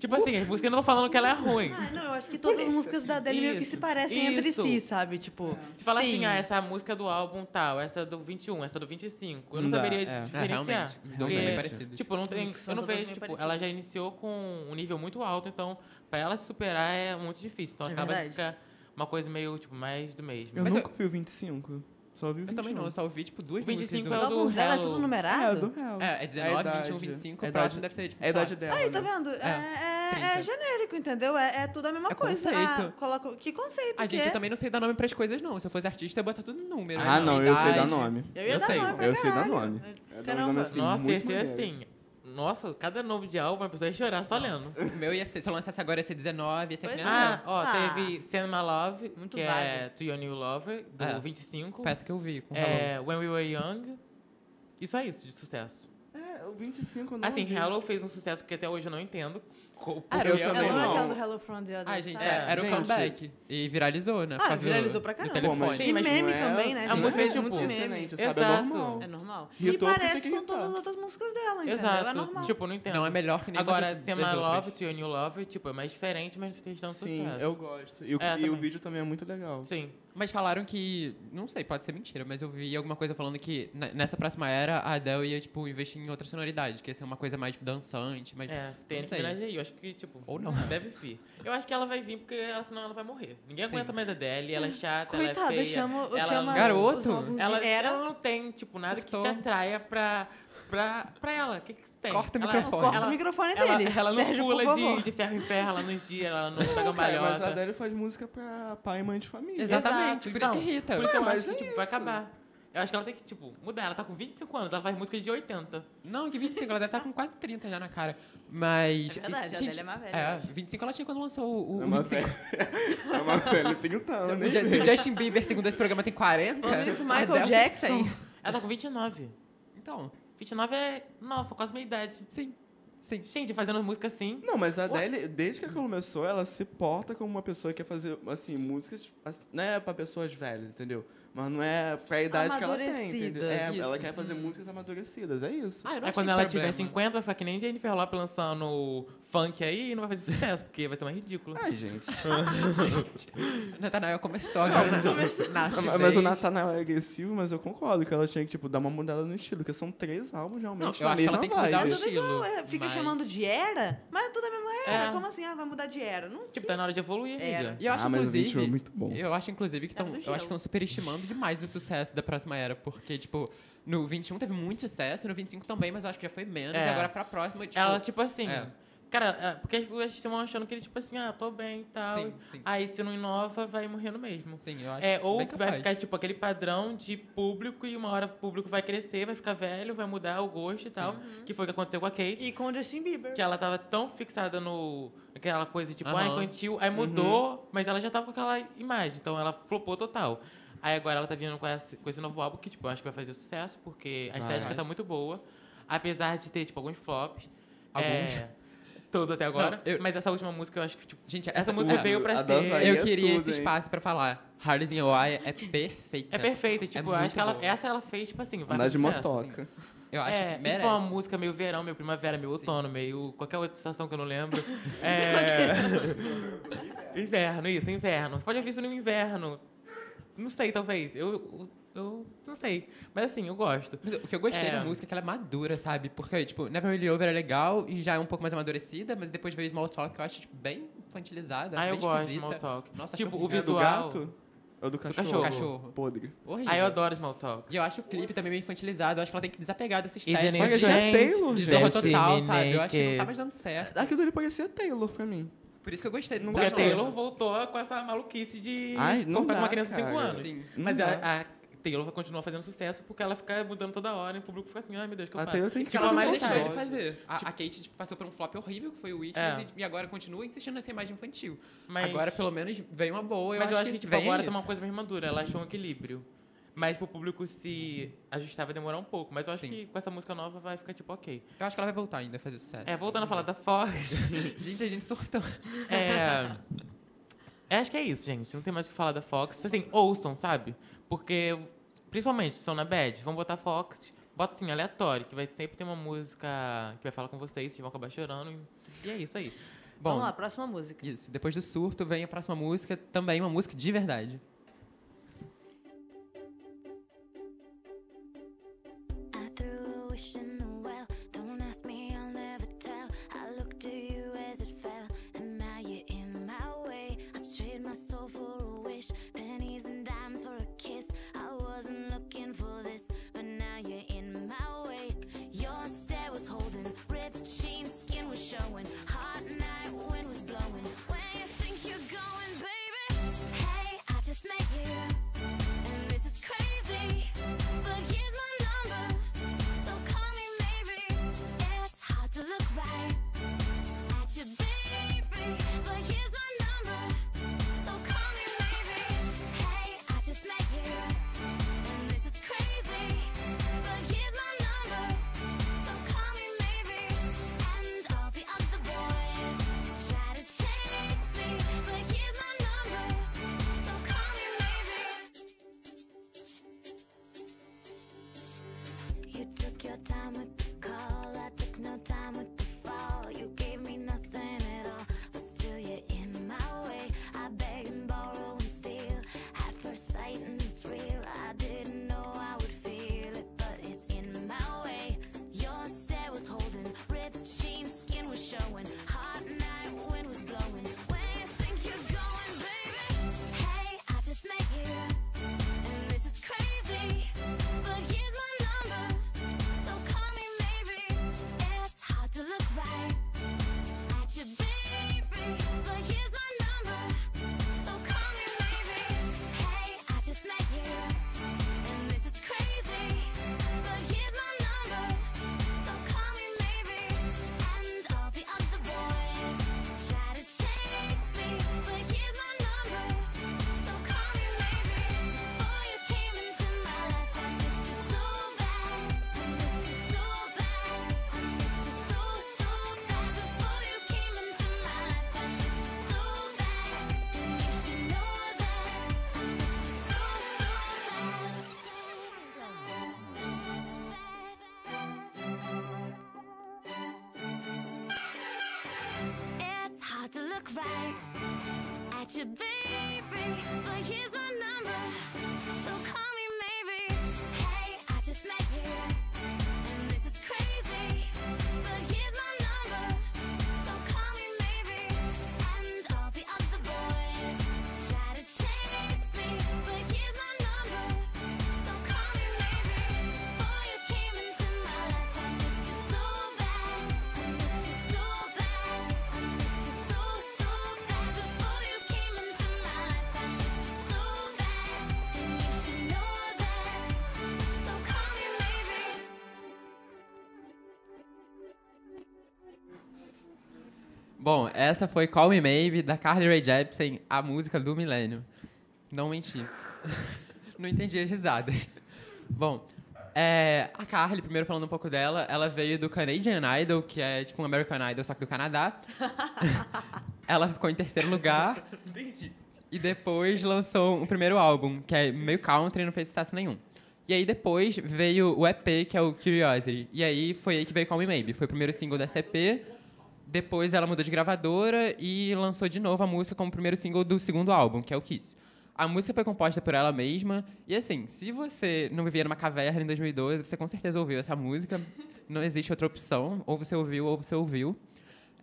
Tipo assim, as músicas eu não tô falando que ela é ruim. Ah, não, eu acho que todas as músicas da Adele meio que se parecem entre isso. si, sabe? Tipo, Se fala sim. assim, ah, essa música do álbum tal, essa do 21, essa do 25, eu não Não saberia é. É, diferenciar. realmente, os dois são bem parecidos. Tipo, não tem, eu não vejo, tipo, parecidas. ela já iniciou com um nível muito alto, então pra ela se superar é muito difícil. Então É acaba verdade. que fica uma coisa meio, tipo, mais do mesmo. Eu Mas nunca vi o 25. Só ouvi o Eu 21. também não, eu só ouvi, tipo, duas 25 músicas é Os o do dela é Hello. tudo É, numerado? do Hell. É, é 19, a 21, idade. 25, É o a próximo deve ser, tipo, É a idade dela. Aí, tá né? vendo? É, é- é 30. genérico, entendeu? É, é tudo a mesma É coisa. conceito. Ah, coloca... Que conceito A que gente, é? eu também não sei dar nome pras coisas, não. Se eu fosse artista, eu ia botar tudo em número. Ah, né? não, eu sei dar nome. Eu ia eu dar sei, nome eu sei dar nome. É Caramba. assim, Nossa, esse é assim. Nossa, cada nome de álbum a pessoa ia chorar, você tá lendo. O meu ia ser, se eu lançasse agora, ia ser 19, ia ser que a Ah, ó, Ah. teve Send My Love, Muito que é. To Your New Lover, do É. 25. Peça que eu vi com. É, When We Were Young. E só isso de sucesso. É, o 25 eu não Assim, ouvi. Hello fez um sucesso que até hoje eu não entendo. co- Ah, porque eu é também Ela não é aquela do Hello from the Other Ai, gente, Side? é, era um Gente. comeback. E viralizou, né? por Ah, causa do- viralizou pra do caramba. telefone. Sim, E mas meme é- também, né? a gente? música é, É tipo, muito meme. excelente, sabe? É Exato. normal. É normal. E porque parece tem que com todas as irritar. outras músicas dela, entendeu? Exato. É normal. Tipo, não entendo. Não é melhor que nem Agora, das outras. Love, To Your New Lover, tipo, é mais diferente, mas fez tanto Sim, sucesso. eu gosto. E o, É, e o também. vídeo também é muito legal. Sim. Mas falaram que. Não sei, pode ser mentira, mas eu vi alguma coisa falando que ne- nessa próxima era a Adele ia, tipo, investir em outra sonoridade, que ia ser uma coisa mais dançante, mas. É, tem não a sei. Minaj aí. Eu acho que, tipo, Ou não. deve vir. Eu acho que ela vai vir porque ela, senão ela vai morrer. Ninguém Sim. aguenta mais a Adele, ela é chata, Coitada, ela é feia. chama, ela chama Garoto. Ela, era. ela não tem, tipo, nada Surtou. que te atraia pra, pra, pra ela. O que que tem? Corta o Ela- microfone. Corta ela- o microfone Ela, dele. ela não Sérgio, pula de, de ferro em ferro, ela não gira, ela não pega Cara, mas a. Adele faz música pra pai e mãe de família. Exatamente, por isso que irrita. Por isso eu acho mas que, é tipo, vai acabar. Eu acho que ela tem que, tipo, mudar. Ela tá com 25 anos, ela faz música de 80. Não, que 25, ela deve estar com quase 30 já na cara. Mas. É verdade, a gente, Adele é mais velha, É, acho. 25 ela tinha quando lançou o, o É uma 25. velha. É uma velha, tem o tal, né? Se o Justin Bieber, segundo esse programa, tem 40. Falando isso, a Michael Jackson. 100. Ela tá com 29. Então, 29 é nova, quase minha idade. sim. Sim. Gente, fazendo música assim. Não, mas a Adele, desde que ela começou, ela se porta como uma pessoa que quer fazer, assim, músicas, assim, não é pra pessoas velhas, entendeu? Mas não é pra idade que ela tem, entendeu? É, ela quer fazer músicas amadurecidas, é isso. Ah, eu não achei quando ela tiver problema. 50, vai ficar que nem Jennifer Lopez lançando funk aí e não vai fazer sucesso, porque vai ser mais ridículo. Ai, gente. Natanael começou agora. Nasce mas, mas o vez. Nathanael é agressivo, mas eu concordo que ela tinha que, tipo, dar uma mudada no estilo, porque são três álbuns Não, realmente eu na acho que ela tem que mudar o estilo. É, fica mas- chamando de era, mas é tudo a mesma era. É. Como assim? Ah, vai mudar de era? Não, Tipo, tá na hora de evoluir, amiga. Era. E eu acho, Ah, mas o 21 inclusive. é muito bom. Eu acho, inclusive, que estão. do Demais o sucesso da próxima era. Porque, tipo, no 21 teve muito sucesso, no 25 também, mas eu acho que já foi menos. É. E agora pra próxima, tipo. Ela, tipo assim. é. Cara, é, porque as pessoas estão achando que ele, tipo assim, ah, tô bem e tal. Sim, sim. Aí se não inova, vai morrendo mesmo. Sim, eu acho É, ou bem vai capaz. ficar, tipo, aquele padrão de público e uma hora o público vai crescer, vai ficar velho, vai mudar o gosto e tal. Que foi o que aconteceu com a Kate. E com o Justin Bieber. Que ela tava tão fixada no. aquela coisa, tipo, ah, Aham. infantil. Aí mudou, mas ela já tava com aquela imagem. Então ela flopou total. Aí agora ela tá vindo com esse, com esse novo álbum que, tipo, eu acho que vai fazer sucesso, porque a estética Vai. tá muito boa. Apesar de ter, tipo, alguns flops. Alguns? É, todos até agora. Não, eu- Mas essa última música eu acho que, tipo. Gente, Essa essa música o- veio pra ser. Eu é queria tudo, esse hein? espaço pra falar. Hardest in Hawaii é perfeita. É perfeita. Tipo, eu muito acho que ela, essa ela fez, tipo assim, vai Andar de motoca. Eu acho é, que tipo merece. uma música meio verão, meio primavera, meio outono, meio qualquer outra estação que eu não lembro. É... inverno, isso, inverno. Você pode ouvir isso no inverno. Não sei, talvez. Eu, eu, eu não sei. Mas assim, eu gosto. Mas o que eu gostei É. da música é que ela é madura, sabe? Porque, tipo, Never Really Over é legal e já é um pouco mais amadurecida, mas depois veio Small Talk, que eu acho, tipo, bem infantilizada. Ah, acho eu bem gosto de esquisita. Small Talk. Nossa, Tipo, o horrível. É do visual. gato? Ou do cachorro? cachorro. Cachorro. Podre. Horrível. Aí eu adoro Small Talk. E eu acho o clipe também meio infantilizado. Eu acho que ela tem que desapegar estética. it Mas esse é? Taylor, de gente. Fancy total, sabe? Eu acho que não tá mais dando certo. Aquilo ali parecia Taylor pra mim. Por isso que eu gostei. Não Porque a gostei. Taylor voltou com essa maluquice de Ai, não cortar com dá, uma criança de 5 cara. anos. Sim. Mas a, a Taylor vai continuar fazendo sucesso porque ela fica mudando toda hora e o público fica assim, ai meu Deus, que eu A faço? Taylor tem que Que Tipo, ela a mais deixou de fazer. A, a Kate tipo, passou por um flop horrível, que foi o Witness, É. e, agora continua insistindo nessa imagem infantil. Mas- Agora, pelo menos, veio uma boa. Eu Mas acho eu acho que, tipo, vem agora tá uma coisa mais madura. Ela achou um equilíbrio. Mas pro público se ajustar vai demorar um pouco. Mas eu acho Sim. que com essa música nova vai ficar tipo ok. Eu acho que ela vai voltar ainda a fazer sucesso. É, voltando a falar da Fox. Gente, a gente surtou. é. é, Acho que é isso, gente. Não tem mais o que falar da Fox. Assim, ouçam, sabe? Porque, principalmente, se estão na bad, vão botar Fox. Bota assim, aleatório, que vai sempre ter uma música que vai falar com vocês, vocês vão acabar chorando. E é isso aí. Bom, Vamos lá, próxima música. isso. Depois do surto, vem a próxima música. Também uma música de verdade. Look right at you, baby. But here's my number, so call Bom, essa foi Call Me Maybe, da Carly Rae Jepsen, a música do milênio. Não menti. Não entendi as risadas. Bom, é, a Carly, primeiro falando um pouco dela, ela veio do Canadian Idol, que é tipo um American Idol, só que do Canadá. ela ficou em terceiro lugar. E depois lançou um primeiro álbum, que é meio country e não fez sucesso nenhum. E aí depois veio o EP, que é o Curiosity. E aí foi aí que veio Call Me Maybe. Foi o primeiro single desse EP. Depois ela mudou de gravadora e lançou de novo a música como primeiro single do segundo álbum, que é o Kiss. A música foi composta por ela mesma. E assim, se você não vivia numa caverna em 2012, você com certeza ouviu essa música. Não existe outra opção. Ou você ouviu, ou você ouviu.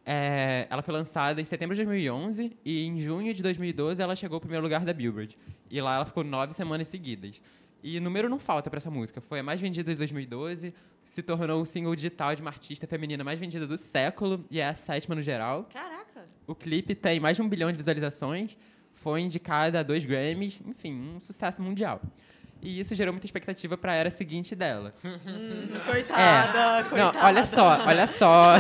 É, ela foi lançada em setembro de 2011 e em junho de 2012 ela chegou ao primeiro lugar da Billboard. E lá ela ficou nove semanas seguidas. E número não falta para essa música. Foi a mais vendida de 2012, se tornou o single digital de uma artista feminina mais vendida do século e é a sétima no geral. Caraca. O clipe tem mais de um bilhão de visualizações, foi indicada a dois Grammys, enfim, um sucesso mundial. E isso gerou muita expectativa para a era seguinte dela. Hum, coitada, coitada. Não, olha só, olha só.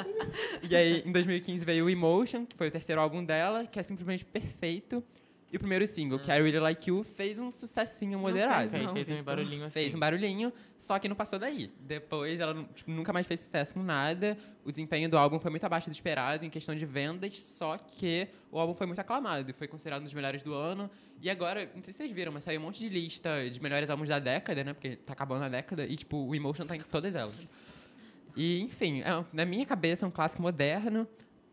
e aí, em 2015 veio o Emotion, que foi o terceiro álbum dela, que é simplesmente perfeito. E o primeiro single, que é I Really Like You, fez um sucessinho moderado. Fez, fez um barulhinho assim. Fez um barulhinho, só que não passou daí. Depois ela tipo, nunca mais fez sucesso com nada. O desempenho do álbum foi muito abaixo do esperado em questão de vendas, só que o álbum foi muito aclamado e foi considerado um dos melhores do ano. E agora, não sei se vocês viram, mas saiu um monte de lista de melhores álbuns da década, né? Porque tá acabando a década e, tipo, o Emotion tá em todas elas. E, enfim, é, na minha cabeça é um clássico moderno.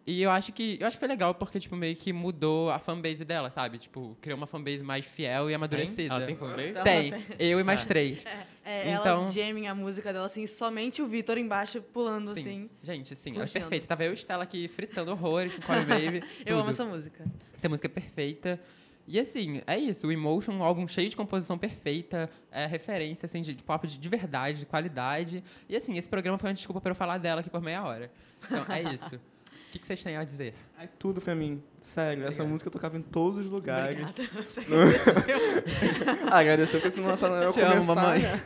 E eu acho que eu acho que foi legal porque tipo meio que mudou a fanbase dela, sabe? Tipo, criou uma fanbase mais fiel e amadurecida. Ela tem fanbase? Tem. Eu e mais três. É, Então- ela jamming a música dela, assim, somente o Vitor embaixo pulando, Sim. assim. Gente, sim, é perfeito. Tava eu e Stella aqui fritando horrores com Call Me Baby. Eu amo essa música. Essa música é perfeita. E assim, é isso. O Emotion, um álbum cheio de composição perfeita, é referência assim, de, de pop de, de verdade, de qualidade. E assim, esse programa foi uma desculpa para eu falar dela aqui por meia hora. Então, é isso. O que, que vocês têm a dizer? É tudo pra mim. Sério, essa música eu tocava em todos os lugares. Obrigada. Você Ah, Agradeceu porque senão tá eu Te amo, começar, mamãe. né?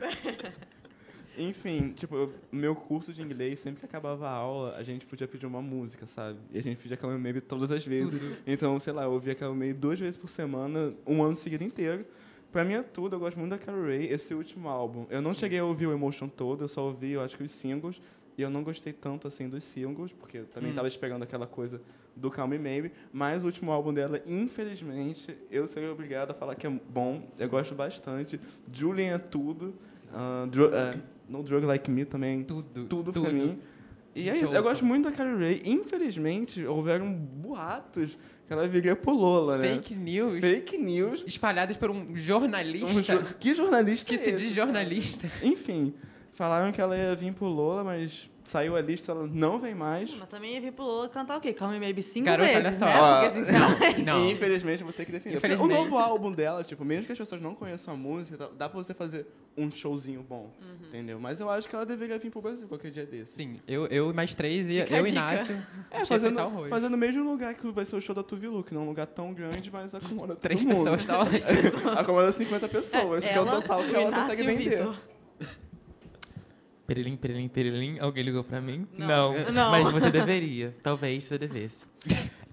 Enfim, tipo, eu- meu curso de inglês, sempre que acabava a aula, a gente podia pedir uma música, sabe? E a gente pedia Call Me Maybe todas as vezes. Então, sei lá, eu ouvia Call Me Maybe duas vezes por semana, um ano seguido inteiro. Pra mim é tudo, eu gosto muito da Carol Ray, esse último álbum. Eu não cheguei a ouvir o Emotion todo, eu só ouvi, eu acho que os singles. E eu não gostei tanto, assim, dos singles, porque eu também tava esperando aquela coisa do Calm Me Maybe. Mas o último álbum dela, infelizmente, eu serei obrigado a falar que é bom. Eu gosto bastante. Julian é tudo. Dru- é, no Drug Like Me também. Tudo. Tudo, tudo. pra mim. E Gente, é isso, eu ouçam. gosto muito da Carrie Ray. Infelizmente, houveram boatos que ela viria pro Lola, né? Fake news Fake news. espalhadas por um jornalista Um jo- que jornalista que é se esse? diz jornalista. Enfim, falaram que ela ia vir pro Lola, mas saiu a lista, ela não vem mais. Mas também ia vir pro Lola cantar o quê? Calm Me Maybe cinco Garota, olha vezes, só. né? Ó, Porque, sinceramente... Não. E infelizmente eu vou ter que defender. Porque. O novo álbum dela, tipo, mesmo que as pessoas não conheçam a música, dá- pra você fazer um showzinho bom, Uhum. entendeu? Mas eu acho que ela deveria vir pro Brasil qualquer dia desse. Sim, eu, eu e mais três, e Fica eu e. Inácio. É, fazendo, fazendo o mesmo lugar que vai ser o show da Tuvilu, que não é um lugar tão grande, mas acomoda todo Três mundo. pessoas, tá ótimo. acomoda 50 pessoas, que é o Ela, total que ela Inácio consegue vender. Vitor. Perilim, perilim, perilim. Alguém ligou pra mim? Não. Não. Mas você deveria. Talvez você devesse.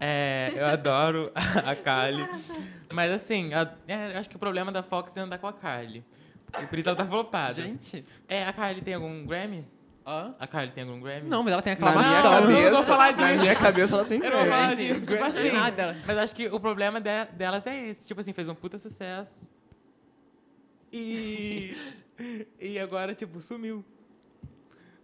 É, eu adoro a Kylie. Mas assim, a- é, acho que o problema da Fox é andar com a Kylie. Porque por isso ela tá flopada. Gente. É, a Kylie tem algum Grammy? Hã? A Kylie tem algum Grammy? Não, mas ela tem Na minha aclamação. eu não cabeça, vou falar na disso. minha cabeça ela tem Eu não vou falar Grammy. disso. Tipo assim. Nada. Mas acho que o problema de- delas é esse. Tipo assim, fez um puta sucesso. E. e agora, tipo, sumiu.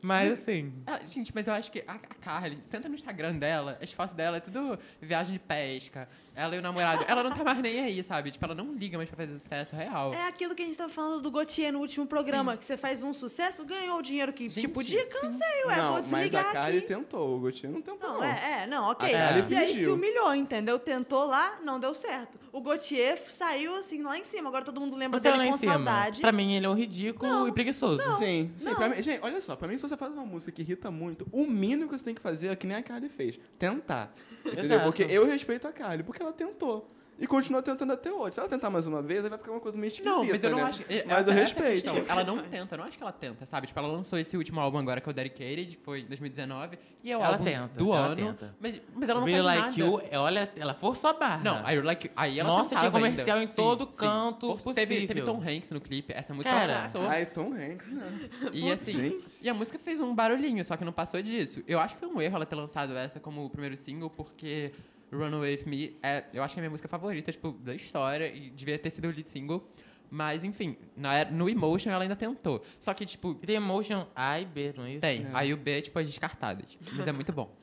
Mas assim. Ah, gente, mas eu acho que a, a Carly, tanto no Instagram dela, as fotos dela é tudo viagem de pesca. Ela e o namorado. Ela não tá mais nem aí, sabe? Tipo, ela não liga mais pra fazer sucesso real. É aquilo que a gente tava falando do Gautier no último programa, que você faz um sucesso, ganhou o dinheiro que, que Gente, podia, sim. cansei, ué, vou Não, mas desligar a Kylie aqui. tentou, o Gautier não tentou. Não, é, é, não, ok. A Kylie e aí se humilhou, entendeu? Tentou lá, não deu certo. O Gautier saiu assim lá em cima, agora todo mundo lembra Você lá dele com cima. saudade. Pra mim, ele é um ridículo e preguiçoso. Sim, sim. não. Pra mim, gente, olha só, pra mim, se você faz uma música que irrita muito, o mínimo que você tem que fazer é que nem a Kylie fez. Tentar. Entendeu? Porque eu respeito a Kylie, porque ela tentou. E continua tentando até hoje. Se ela tentar mais uma vez, aí vai ficar uma coisa meio esquisita, Não, mas eu não né? acho. é- Mas eu é respeito. questão. Ela não tenta, eu não acho que ela tenta, sabe? Tipo, ela lançou esse último álbum agora, que é o Dedicated, que foi em 2019, e é o Ela álbum tenta, do ela ano. tenta. Mas, mas ela não Really faz Like nada. You, é, olha, ela forçou a barra. Não, I like, aí ela Nossa, tinha comercial ainda. em todo canto Força- Teve, teve possível. Tom Hanks no clipe, essa música Cara, ela lançou. Ai, Tom Hanks, né? E assim, Gente. e a música fez um barulhinho, só que não passou disso. Eu acho que foi um erro ela ter lançado essa como o primeiro single, porque Runaway With Me é, eu acho que é a minha música favorita, tipo, da história, e devia ter sido o lead single. Mas, enfim, na, no Emotion ela ainda tentou. Só que, tipo, tem Emotion A e B, não é isso? tem. Aí o B, tipo, é descartado. Mas é muito bom.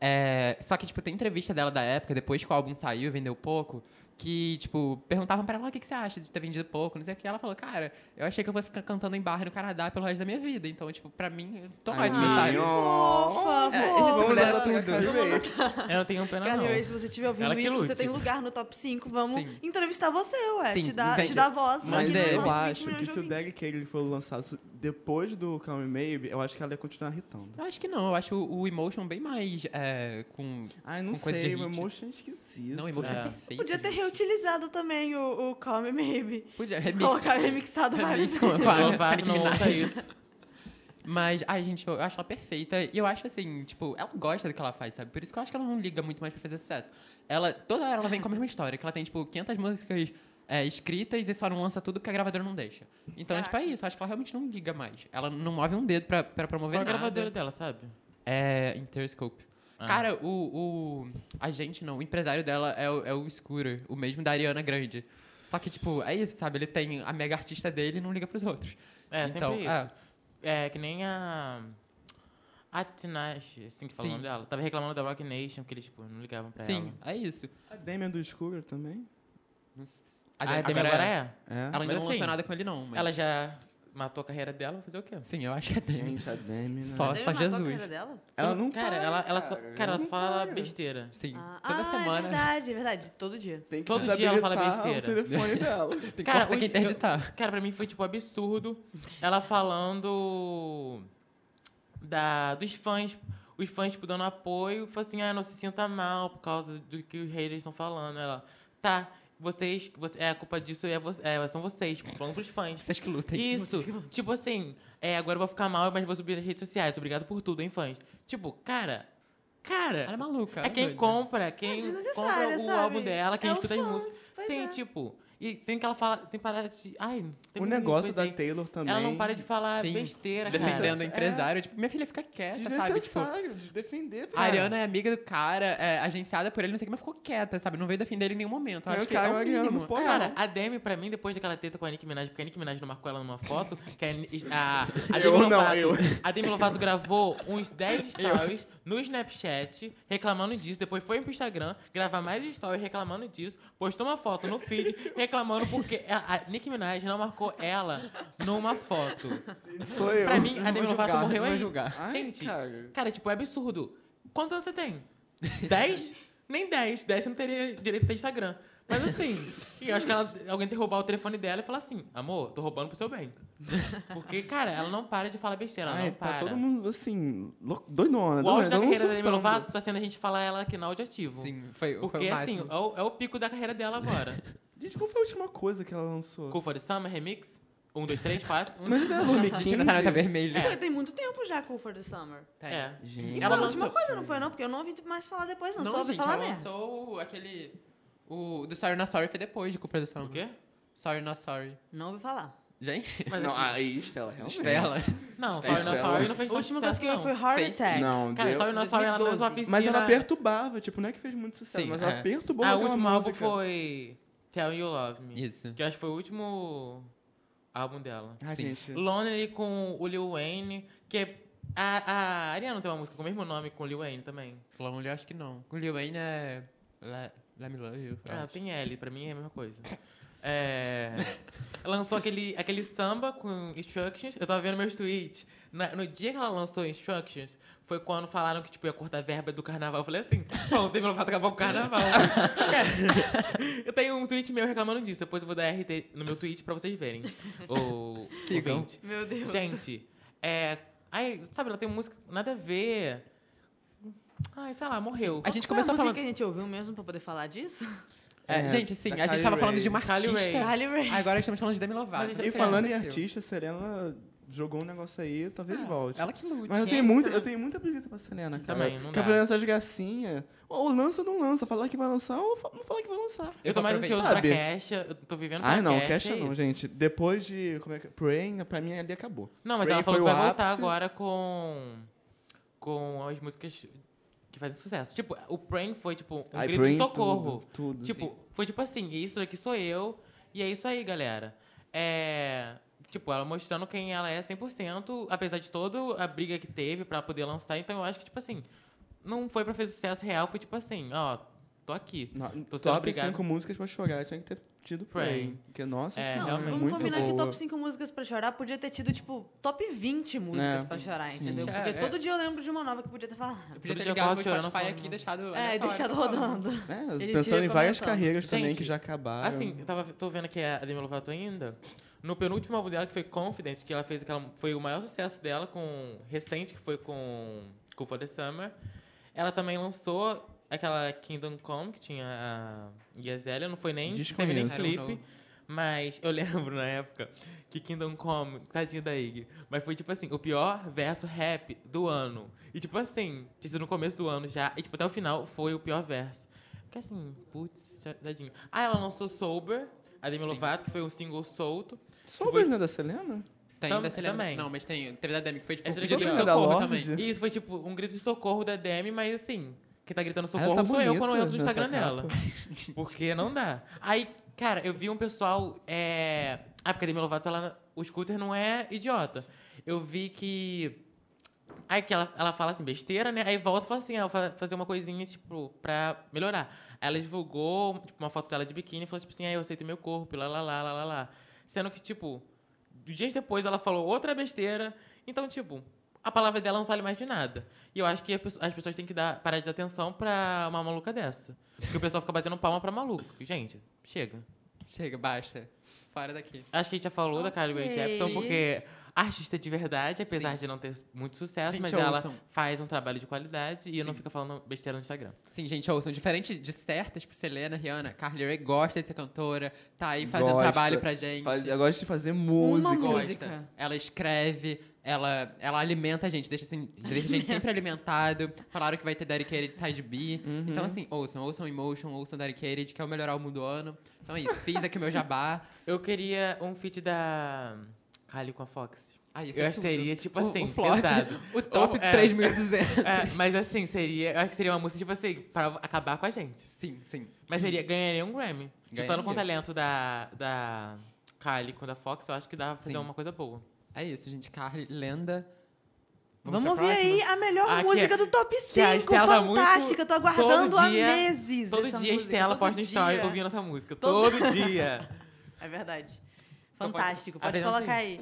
É, só que, tipo, tem entrevista dela da época, depois que o álbum saiu, vendeu pouco, que, tipo, perguntavam pra ela o que, que você acha de ter vendido pouco, não sei o que. Ela falou, cara, eu achei que eu fosse ficar cantando em bar no Canadá pelo resto da minha vida. Então, tipo, pra mim, tô Ai, ótimo, sabe? Fofa, É, é Vamos tudo. lá, Eu não tenho pena, não. Rae, se você estiver ouvindo Ela isso, você tem lugar no top 5, vamos Sim. entrevistar você, ué. Sim, te dar te dar voz mas é, eu eu nossos 20 acho que se o. Derek Cagle for lançado depois do Calm Maybe, eu acho que ela ia continuar irritando. Eu acho que não, eu acho o, o Emotion bem mais é, com... Ai, não Com sei, o. Emotion é esquisito. Não, o Emotion é, É. perfeito. Podia ter gente. reutilizado também o, o Call Me Maybe. Podia, remix. Colocar remixado várias vezes. a- a Nicki não ouça isso. Mas, ai, gente, eu acho ela perfeita. E eu acho assim, tipo, ela gosta do que ela faz, sabe? Por isso que eu acho que ela não liga muito mais pra fazer sucesso. Ela, toda hora ela vem com a mesma história, que ela tem, tipo, 500 músicas é, escritas e só não lança tudo porque a gravadora não deixa. Então, tipo, é isso. Eu acho que ela realmente não liga mais. Ela não move um dedo pra, pra promover Qual a nada. gravadora dela, sabe? É Interscope. Ah. Cara, o, o. A gente não, o empresário dela é o, é o Scooter, o mesmo da Ariana Grande. Só que, tipo, é isso, sabe? Ele tem a mega artista dele e não liga pros outros. É, então, sempre isso. é. É, que nem a... A Tinashe, assim que fala o Sim. nome dela. Tava reclamando da Rock Nation, porque eles, tipo, não ligavam pra Sim, ela. é isso. A Damian do Scooter também? Não Ah, a Demi agora é? É. Ela ainda Mas não assim, lançou nada com ele, não. Mas... Ela já matou a carreira dela, vai fazer o quê? Sim, eu acho que é Demi. Gente, a Demi, né? Só, Deve só matar a Jesus. carreira dela? Ela não Cara, para, ela, ela, só- cara. cara, ela só fala para. besteira. Sim, Ah, toda ah, é semana. verdade, é verdade. Todo dia. Tem que Todo dia ela fala besteira. o telefone dela. Tem que Cara, quem interditar. Cara, pra mim foi, tipo, absurdo ela falando da, dos fãs, os fãs, tipo, dando apoio, falou assim, ah, não se sinta mal por causa do que os haters estão falando. Ela, tá, vocês, você, é, a culpa disso é, é, são vocês, tipo, falando pros fãs. Vocês que lutem. Isso, tipo assim, é, agora eu vou ficar mal, mas vou subir nas redes sociais. Obrigado por tudo, hein, fãs. Tipo, cara, cara. Ela é maluca. É ela quem doida. compra, quem compra desnecessária, o sabe? álbum dela, quem É escuta as músicas. Sim, é. tipo. E sem que ela fala, sem parar de. Ai, tem O negócio da aí. Taylor também. Ela não para de falar Sim, besteira, Defendendo o cara. empresário. Tipo, minha filha fica quieta, sabe? Tipo, de defender. a Ariana é amiga do cara, é agenciada por ele, não sei o que, mas ficou quieta, sabe? Não veio defender ele em nenhum momento. Eu Eu acho que quero é a o Ariana mínimo. muito. É, Cara, a Demi, pra mim, depois daquela treta com a Nicki Minaj, porque a Nicki Minaj não marcou ela numa foto, que a, a, a Eu Demi não, Lovato, eu. a Demi Lovato gravou uns 10 stories no Snapchat, reclamando disso, depois foi pro Instagram, gravar mais stories reclamando disso, postou uma foto no feed, reclamando porque a, a Nicki Minaj não marcou ela numa foto. Sou eu. Pra mim, a Demi Lovato julgar, morreu não vou aí. julgar. Ai, Gente, cara. cara, tipo, é absurdo. Quantos anos você tem? 10? Nem 10. 10 você não teria direito de ter Instagram. Mas assim, eu acho que ela, alguém tem que roubar o telefone dela e falar assim, amor, tô roubando pro seu bem. Porque, cara, ela não para de falar besteira, ela Ai, não para. tá todo mundo, assim, lou- doidona. O auge da carreira da Demi. Lovato tá sendo a gente falar ela aqui no áudio ativo. Sim, foi, foi Porque, o assim, é o, é o pico da carreira dela agora. Gente, qual foi a última coisa que ela lançou? Cool for the Summer Remix. 1, 2, 3, 4. Mas isso é 2015. Gente, Natália tá vermelho. É. Tem muito tempo já Cool for the Summer. É. Gente. E Ela foi a última coisa, não foi não? Porque eu não ouvi mais falar depois, não. Não, Só ouvi gente, falar ela merda. lançou aquele... O do Sorry Not Sorry foi depois de Cooper do Summer. O quê? Sorry Not Sorry. Não ouvi falar. Gente, Mas Não, aí, Estela, realmente. Estela. Não. Sorry Not Sorry não fez A última coisa que eu foi não. Heart? Attack. Não, Cara, deu- Sorry Not Sorry ela lançou 2012. piscina... Mas ela perturbava, tipo, não é que fez muito sucesso, Sim, mas é. ela perturbou Ah, o aquela último álbum foi Tell You Love Me. Isso. Que eu acho que foi o último álbum dela. Ah, Sim. gente. Lonely com o Lil Wayne, que é... A, a Ariana tem uma música com o mesmo nome com o Lil Wayne também. Lonely, eu acho que não. O Lil Wayne é... Let, Let Me Love You. eu Ah, acho. tem L, pra mim é a mesma coisa. É, lançou aquele, aquele samba com instructions. Eu tava vendo meus tweets. Na- no dia que ela lançou instructions, foi quando falaram que tipo, ia cortar a verba do carnaval. Eu falei assim, bom, tem Lovato acabar com o carnaval. Cara, eu tenho um tweet meu reclamando disso. Depois eu vou dar RT no meu tweet pra vocês verem. O Sigam. ouvinte. Meu Deus. Gente, é. Ai, sabe, ela tem música nada a ver. Ai, sei lá, morreu. A gente Qual é começou a música falando... que a gente ouviu mesmo pra poder falar disso? É, É, gente, sim, a gente Kylie tava falando Ray. de uma artista. Ray. Kylie Ray. Agora estamos falando de Demi Lovato. A gente E Sim, falando em artista, Serena jogou um negócio aí, talvez Ah, volte. Ela que lute. Mas eu tenho, é muita, essa? eu tenho muita preguiça pra Selena, cara. Também, não Fica dá. fazendo essas gracinhas. Ou lança ou não lança. Falar que vai lançar ou não falar que vai lançar. Eu tô mais ansioso pra Sabe? Kesha. Eu tô vivendo pra Ai, não, Kesha. É não, gente. Depois de. Como é que. Praying, pra mim ali acabou. Não, mas Rain ela falou que vai o voltar ápice. agora com. Com as músicas que fazem sucesso. Tipo, o Praying foi, tipo, um Ai, grito Praying, de socorro. Tudo, tudo. tipo, foi tipo assim, isso daqui sou eu, e é isso aí, galera. É. Tipo, ela mostrando quem ela é 100%, apesar de toda a briga que teve pra poder lançar. Então eu acho que, tipo assim, não foi pra fazer sucesso real, foi tipo assim, ó, tô aqui. Não, Tô sendo top obrigado. 5 músicas pra chorar. Tinha que ter tido. Praying. Porque, nossa É, senhora, realmente. Vamos muito combinar boa. que top 5 músicas pra chorar podia ter tido, tipo, top 20 músicas É, pra chorar, sim. entendeu? É, Porque é. todo dia eu lembro de uma nova que podia ter falado. Eu podia Todo ter dia ligado chorando Spotify falando- aqui e deixado É, deixado rodando. É, Ele pensando em várias carreiras também que já acabaram. Assim, eu tava, tô vendo aqui a Demi Lovato ainda. No penúltimo álbum dela, que foi Confident, que ela fez aquela. Foi o maior sucesso dela com. Recente, que foi com. Com For the Summer. Ela também lançou aquela Kingdom Come, que tinha a Yazélia, não foi nem. Teve nem clipe. Mas eu lembro na época que Kingdom Come, tadinho da Iggy, mas foi tipo assim, o pior verso rap do ano. E tipo assim, tinha sido no começo do ano já, e tipo até o final foi o pior verso. Porque assim, putz, tadinho. Ah, ela lançou Sober, a Demi Sim. Lovato, que foi um single solto. Soube não é da Selena? Tem Tam- da Selena. também. Não, mas tem. Teve da Demi que foi tipo. Essa um grito de é da socorro também. E isso foi tipo um grito de socorro da Demi, mas assim, quem tá gritando Ela socorro tá sou eu quando eu entro no Instagram dela. Porque não dá. Aí, cara, eu vi um pessoal. É... Ah, porque a Demi Lovato, ela, o scooter não é idiota. Eu vi que. Aí que ela, ela fala assim, besteira, né? Aí volta e fala assim, ela vai fazer uma coisinha, tipo, pra melhorar. Aí ela divulgou, tipo, uma foto dela de biquíni e falou, tipo assim, aí eu aceito meu corpo, lá, lá, lá, lá, lá, lá. Sendo que, tipo, dias depois ela falou outra besteira. Então, tipo, a palavra dela não vale mais de nada. E eu acho que as pessoas têm que dar, parar de dar atenção pra uma maluca dessa. Porque o pessoal fica batendo palma pra maluco. Gente, chega. Chega, basta. Fora daqui. Acho que a gente já falou da Carly Rae. Jepsen, porque artista de verdade, apesar Sim. de não ter muito sucesso, Gente, mas ela ouçam. faz um trabalho de qualidade e não Sim. fica falando besteira no Instagram. Sim, gente, ouçam. Diferente de certas, tipo Selena, Rihanna, Carly Rae gosta de ser cantora, tá aí fazendo Gosta. trabalho pra gente. Faz, eu gosto de fazer música. gosta. música. Ela escreve, ela, ela alimenta a gente, deixa, assim, deixa a gente sempre alimentado. Falaram que vai ter Dedicated Side B. Uhum. Então, assim, ouçam, ouçam Emotion, ouçam Dedicated, que é o melhor álbum do ano. Então é isso, fiz aqui o meu jabá. Eu queria um feat da Kylie com a Fox. Ah, Eu é acho que seria, tipo O- assim, o flop, pesado. O top Ou- é. 3.200. É, mas assim, seria. Eu acho que seria uma música, tipo assim, pra acabar com a gente. Sim, sim. Mas seria, ganharia um Grammy. Juntando Ganharia. com o talento da, da Kylie com a da Fox, eu acho que dá pra fazer uma coisa boa. É isso, gente. Carly, lenda. Vamos pra ouvir aí a melhor Ah, música é- do top que a 5. Estela tá muito- Fantástica, tô aguardando há meses. Todo dia a Estela todo posta um story ouvindo essa música. Todo- Todo dia. É verdade. Então pode- Fantástico. Pode apresenta colocar aí.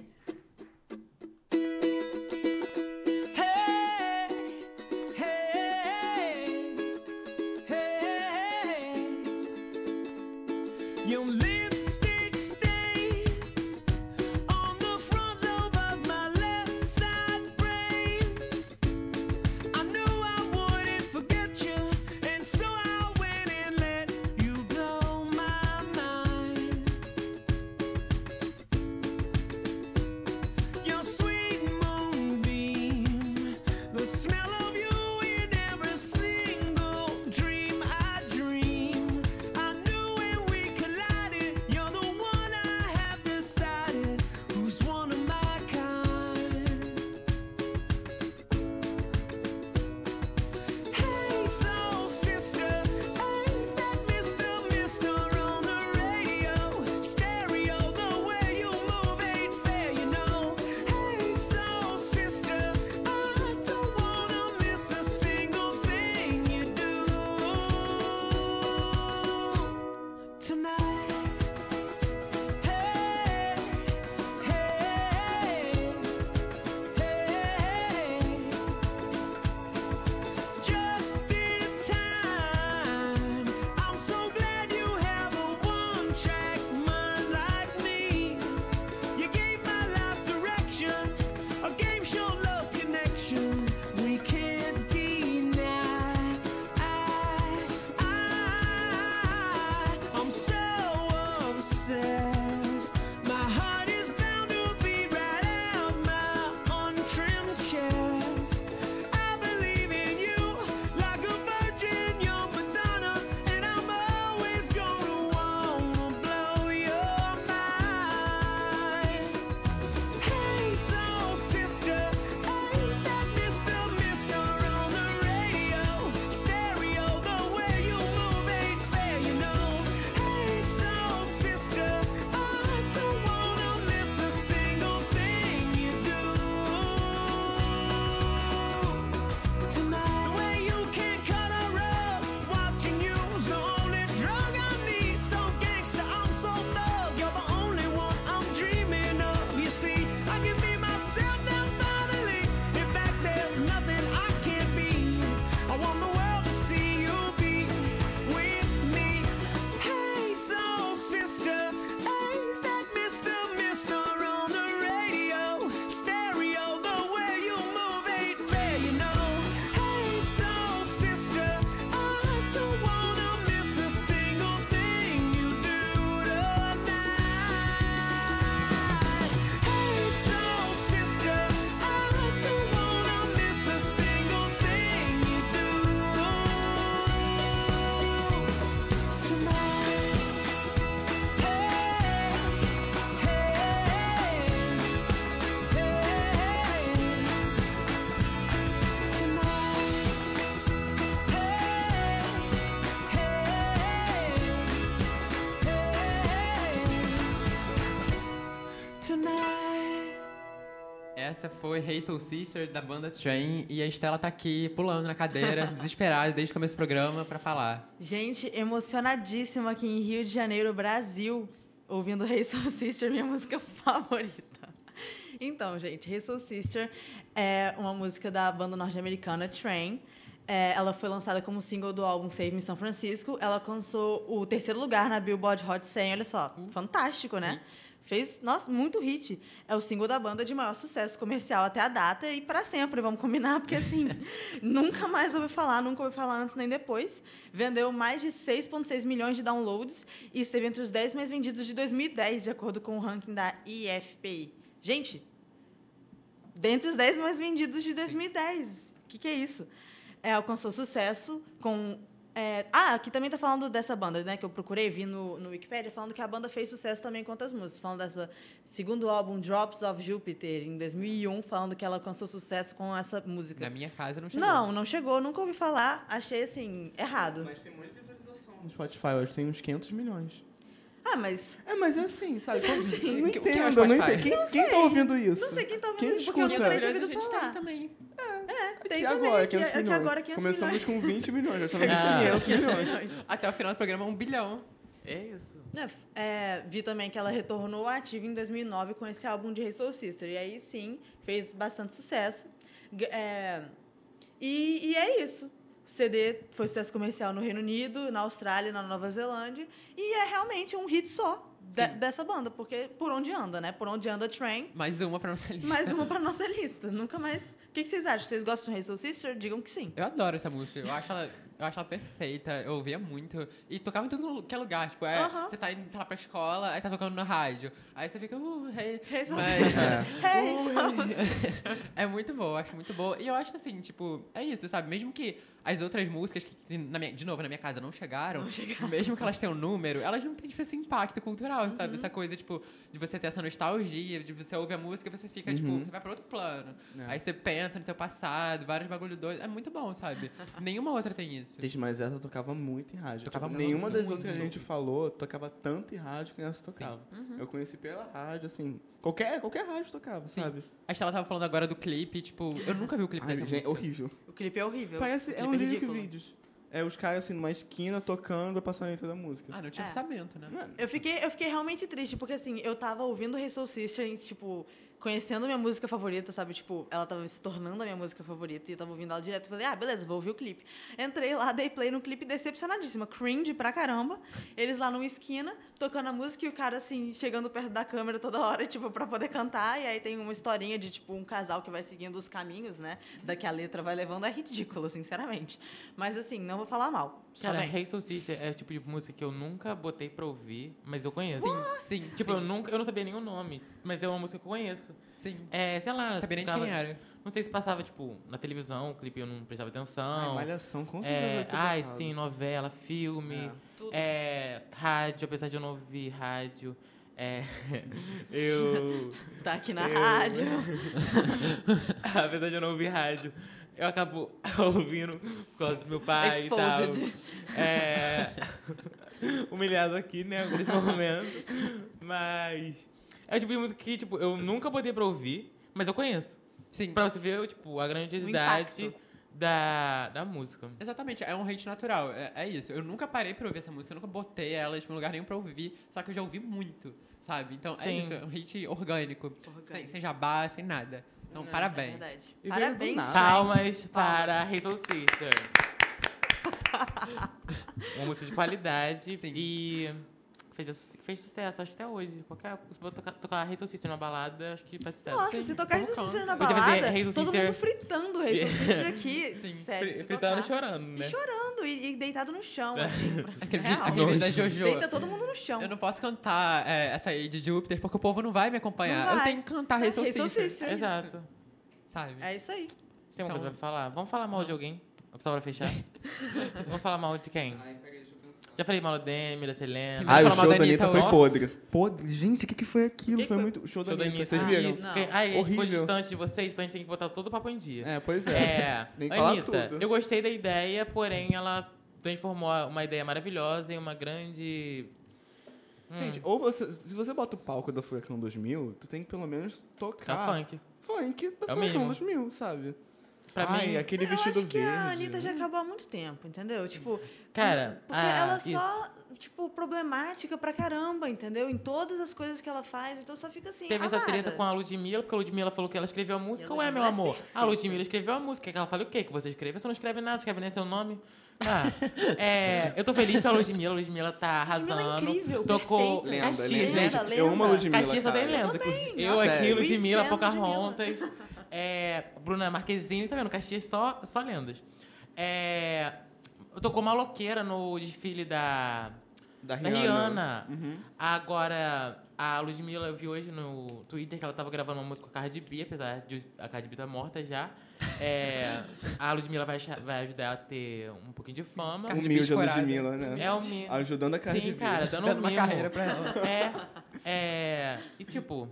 Foi Hey Soul Sister, da banda Train. E a Estela tá aqui pulando na cadeira, desesperada, desde o começo do programa, pra falar. Gente, emocionadíssima aqui em Rio de Janeiro, Brasil, ouvindo Hey Soul Sister, minha música favorita. Então, gente, Hey Soul Sister é uma música da banda norte-americana Train. É, ela foi lançada como single do álbum Save Me São Francisco. Ela alcançou o terceiro lugar na Billboard Hot 100. Olha só, fantástico, né? Fez, nossa, muito hit. É o single da banda de maior sucesso comercial até a data e para sempre, vamos combinar, porque assim, nunca mais ouvi falar, nunca ouvi falar antes nem depois. Vendeu mais de 6,6 milhões de downloads e esteve entre os 10 mais vendidos de 2010, de acordo com o ranking da IFPI. Gente, dentre os 10 mais vendidos de 2010. O que, que é isso? É, alcançou sucesso com. É, ah, aqui também tá falando dessa banda, né? Que eu procurei, vi no, no Wikipedia, falando que a banda fez sucesso também com outras músicas. Falando dessa segundo álbum, Drops of Jupiter, em 2001, falando que ela alcançou sucesso com essa música. Na minha casa não chegou. Não, não chegou, nunca ouvi falar. Achei, assim, errado. Mas tem muita visualização no Spotify, hoje tem uns 500 milhões. Ah, mas. É, mas é assim, sabe? Eu assim. não é entendo, eu não entendo. Quem, Não quem tá ouvindo isso? Não sei quem tá ouvindo Quem isso, porque eu escuta? nunca tinha ouvido gente falar. tem também. Tem E também, agora, aqui, 500 aqui milhões. agora 500 Começamos milhões. com 20 milhões, já estamos com Ah. 500 milhões. Até o final do programa, um bilhão. É isso. É, é, vi também que ela retornou ativa em 2009 com esse álbum de Hey Soul Sister. E aí, sim, fez bastante sucesso. É, e, e é isso. O CD foi sucesso comercial no Reino Unido, na Austrália, na Nova Zelândia. E é realmente um hit só de- dessa banda. Porque por onde anda, né? Por onde anda Train. Mais uma pra nossa lista. Mais uma pra nossa lista. Nunca mais... O que, que vocês acham? Vocês gostam de Hey Soul Sister? Digam que sim. Eu adoro essa música. Eu acho ela, eu acho ela perfeita. Eu ouvia muito. E tocava em tudo que é lugar. Tipo, é, você tá indo, sei lá, pra escola, aí tá tocando na rádio. Aí você fica, uh, hey. Hey Mas- Hey Soul Sister. é muito eu acho muito boa. E eu acho assim, tipo, é isso, sabe? Mesmo que as outras músicas, que, na minha- de novo, na minha casa não chegaram, mesmo que elas tenham número, elas não têm, tipo, esse impacto cultural, sabe? Uhum. Essa coisa, tipo, de você ter essa nostalgia, de você ouvir a música e você fica, tipo, Uhum. você vai pra outro plano. É. Aí você pensa no seu passado, vários bagulho doidos. É muito bom, sabe? Nenhuma outra tem isso. Gente, mas essa tocava muito em rádio. Tocava Tipo, Nenhuma das outras que a gente falou tocava tanto em rádio que essa tocava. Eu conheci pela rádio, assim. Qualquer, qualquer rádio tocava, Sim. sabe? A Estela tava falando agora do clipe, tipo, eu nunca vi o clipe Ai, dessa gente, música. horrível. O clipe é horrível. Parece, o é um lyric ridículo. vídeos. É os caras assim numa esquina tocando a letra da música. Ah, não tinha É. orçamento, né? Eu fiquei, eu fiquei realmente triste, porque assim, eu tava ouvindo Hey Soul Sister, e, tipo, conhecendo minha música favorita, sabe? Tipo, ela tava se tornando a minha música favorita e eu tava ouvindo ela direto. Falei, ah, beleza, vou ouvir o clipe. Entrei lá, dei play no clipe decepcionadíssima, cringe pra caramba. Eles lá numa esquina, tocando a música e o cara, assim, chegando perto da câmera toda hora, tipo, pra poder cantar. E aí tem uma historinha de, tipo, um casal que vai seguindo os caminhos, né? Da que a letra vai levando. É ridículo, sinceramente. Mas, assim, não vou falar mal. Cara, bem. Hey Soul Sister é o tipo de música que eu nunca botei pra ouvir, mas eu conheço. Sim, Tipo, sim. eu nunca, eu não sabia nenhum nome, mas é uma música que eu conheço. Sim. É, sei lá. Não sabia nem de quem era. Não sei se passava, tipo, na televisão, o clipe eu não prestava ai, atenção. malhação, com certeza. É, vai ter ai, botado. sim, novela, filme, É. Tudo. é, rádio, apesar de eu não ouvir rádio. É, eu. Tá aqui na Eu- rádio. apesar de eu não ouvir rádio, eu acabo ouvindo por causa do meu pai e tal. Exposed. É, humilhado aqui, né, nesse momento. Mas é o tipo de música que, tipo, eu nunca botei pra ouvir, mas eu conheço. Sim. Pra você ver, tipo, a grandiosidade da, da música. Exatamente, é um hate natural. É, é isso. Eu nunca parei pra ouvir essa música, eu nunca botei ela tipo, em lugar nenhum pra ouvir, só que eu já ouvi muito, sabe? Então é Sim. isso, é um hate orgânico. Orgânico. Sem, sem jabá, sem nada. Então, É parabéns. verdade. E veio do Parabéns. Palmas para Hey Soul Sister. Uma música de qualidade Sim. e fez, fez sucesso, acho que até hoje. Qualquer, se eu tocar, tocar numa balada, acho que faz sucesso. Nossa, Sim, se tocar Sister na balada, todo mundo fritando o aqui. Sim, Sério, Fritando e chorando, E né? chorando, e, e deitado no chão, assim. pra- Aquele, aquele vídeo da Jojo. Deita todo mundo no chão. Eu não posso cantar é, essa aí de Júpiter porque o povo não vai me acompanhar. Não Eu vai. tenho que cantar É, Sister, Sister. Exato. Sabe? É isso aí. Você tem uma Então- coisa pra falar? Vamos falar mal de alguém? Só pra fechar? Vamos falar mal de quem? Já falei mal da Demi, da Selena. Sim. Ai, o show da Anitta Anitta foi podre. Podre. Gente, o que, que foi aquilo? Que foi foi? muito. O show da Show da Anitta, Anitta. vocês viram? Isso, Não. porque, ai, a gente foi Horrível. distante de vocês, então a gente tem que botar todo o papo em dia. É, pois é. É, Nem falar Anitta, tudo. eu gostei da ideia, porém ela transformou uma ideia maravilhosa em uma grande... Hum, Gente, ou você, se você bota o palco da Furacão 2000, tu tem que pelo menos tocar tá funk. funk da É Furacão mínimo. 2000, sabe? Pra Ai, mim, aquele Eu vestido acho que verde. a Anitta já acabou há muito tempo, entendeu? Tipo, Cara, porque ah, ela isso. só, tipo, problemática pra caramba, entendeu? Em todas as coisas que ela faz, então só fica assim, Teve essa amada. treta com a Ludmilla, porque a Ludmilla falou que ela escreveu a música. A Ué, meu é amor, a. Ludmilla escreveu a música. Que ela fala o quê? Que você escreve? Você não escreve nada, escreve nem seu nome. Ah, é, eu tô feliz pela Ludmilla, a Ludmilla tá arrasando. Ludmilla é incrível, Tocou perfeita. Caxias, lenda. gente. Lenda, Gente, eu amo a. Ludmilla, Caxias só tem lenda. Eu também, Eu aqui, é. Ludmilla, Pocahontas. É, Bruna Marquezine, tá vendo? Caxias só, só lendas. É, tocou maloqueira no desfile da, Da da Rihanna. Rihanna. Uhum. Agora, a Ludmilla, eu vi hoje no Twitter que ela tava gravando uma música com a Cardi B, apesar de a Cardi B tá morta já. É, a Ludmilla vai, vai ajudar ela a ter um pouquinho de fama. Cardi Humilde a. Ludmilla, né? É mi- Ajudando a Cardi Sim, B. cara, dando, Dando um uma mimo. carreira pra ela. É, é. E tipo,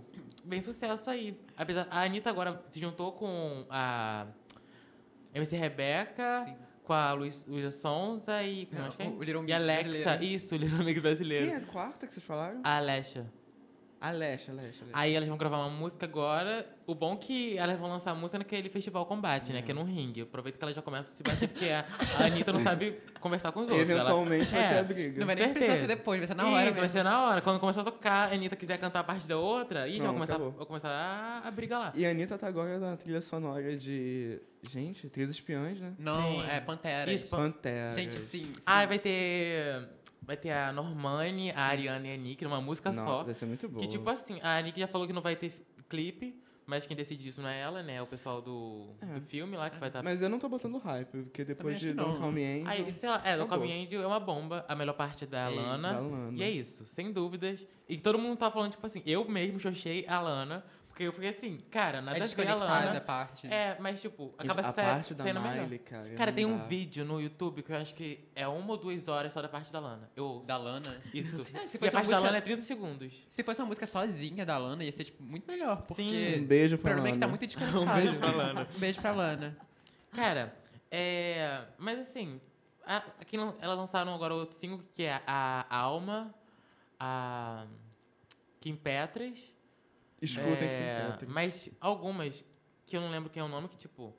bem sucesso aí. Apesar, a Anitta agora se juntou com a MC Rebeca, com a Luiz, Luísa Sonza e. Com Não, mais quem? o Little e Alexa. brasileiro. Isso, o Little Mix Quem brasileiro. é a quarta que vocês falaram? A Alexa. Alexa, Alexa, Alexa. Aí elas vão gravar uma música agora. O bom é que elas vão lançar a música naquele festival combate, né? Que é num ringue. Aproveita que ela já começa a se bater, porque a, a Anitta não sabe conversar com os outros. Ela- Eventualmente vai É. ter a briga. Não vai nem Certeza. precisar ser depois, vai ser na hora Isso, vai mesmo. ser na hora. Quando começar a tocar, a Anitta quiser cantar a parte da outra, e já vai começar, vai começar a, a briga lá. E a Anitta tá agora na trilha sonora de... Gente, Três Espiãs, né? Não, Sim. é Pantera. Isso, Pan- Pantera. Gente, sim. sim. Ah, vai ter. Vai ter a Normani, a Ariana e a Nick numa música Não, só. vai ser muito boa. Que tipo assim, a Nick já falou que não vai ter clipe, mas quem decide isso não é ela, né? É o pessoal do, É. do filme lá que vai estar. Mas eu não tô botando hype, porque depois de Don't. Call Me Angel... Aí, sei lá, é, o Acabou. Come Angel é uma bomba, a melhor parte é da Ei, Lana. da Lana. E é isso, sem dúvidas. E todo mundo tá falando, tipo assim, eu mesmo xoxei a Lana, porque eu fiquei assim, cara, nada É a ver a desconectada a Lana. parte. É, mas tipo, acaba a sa- parte da sendo melhor. Miley, cara. Cara, não tem um dá. vídeo no YouTube que eu acho que é uma ou duas horas só da parte da Lana. Eu ouço. Da Lana. Isso. É, se e fosse a parte uma da música- Lana é 30 segundos. Se fosse uma música sozinha da Lana, ia ser, tipo, muito melhor. Porque Sim. Um beijo o pra problema é que tá Lana. muito desconectado. Um beijo pra Lana. Um beijo pra Lana. Cara, é. Mas assim, a- aqui não- elas lançaram agora outro single que é a Alma, a Kim Petras. Escutem é, Kim Petras. Mas algumas que eu não lembro quem é o nome, que tipo.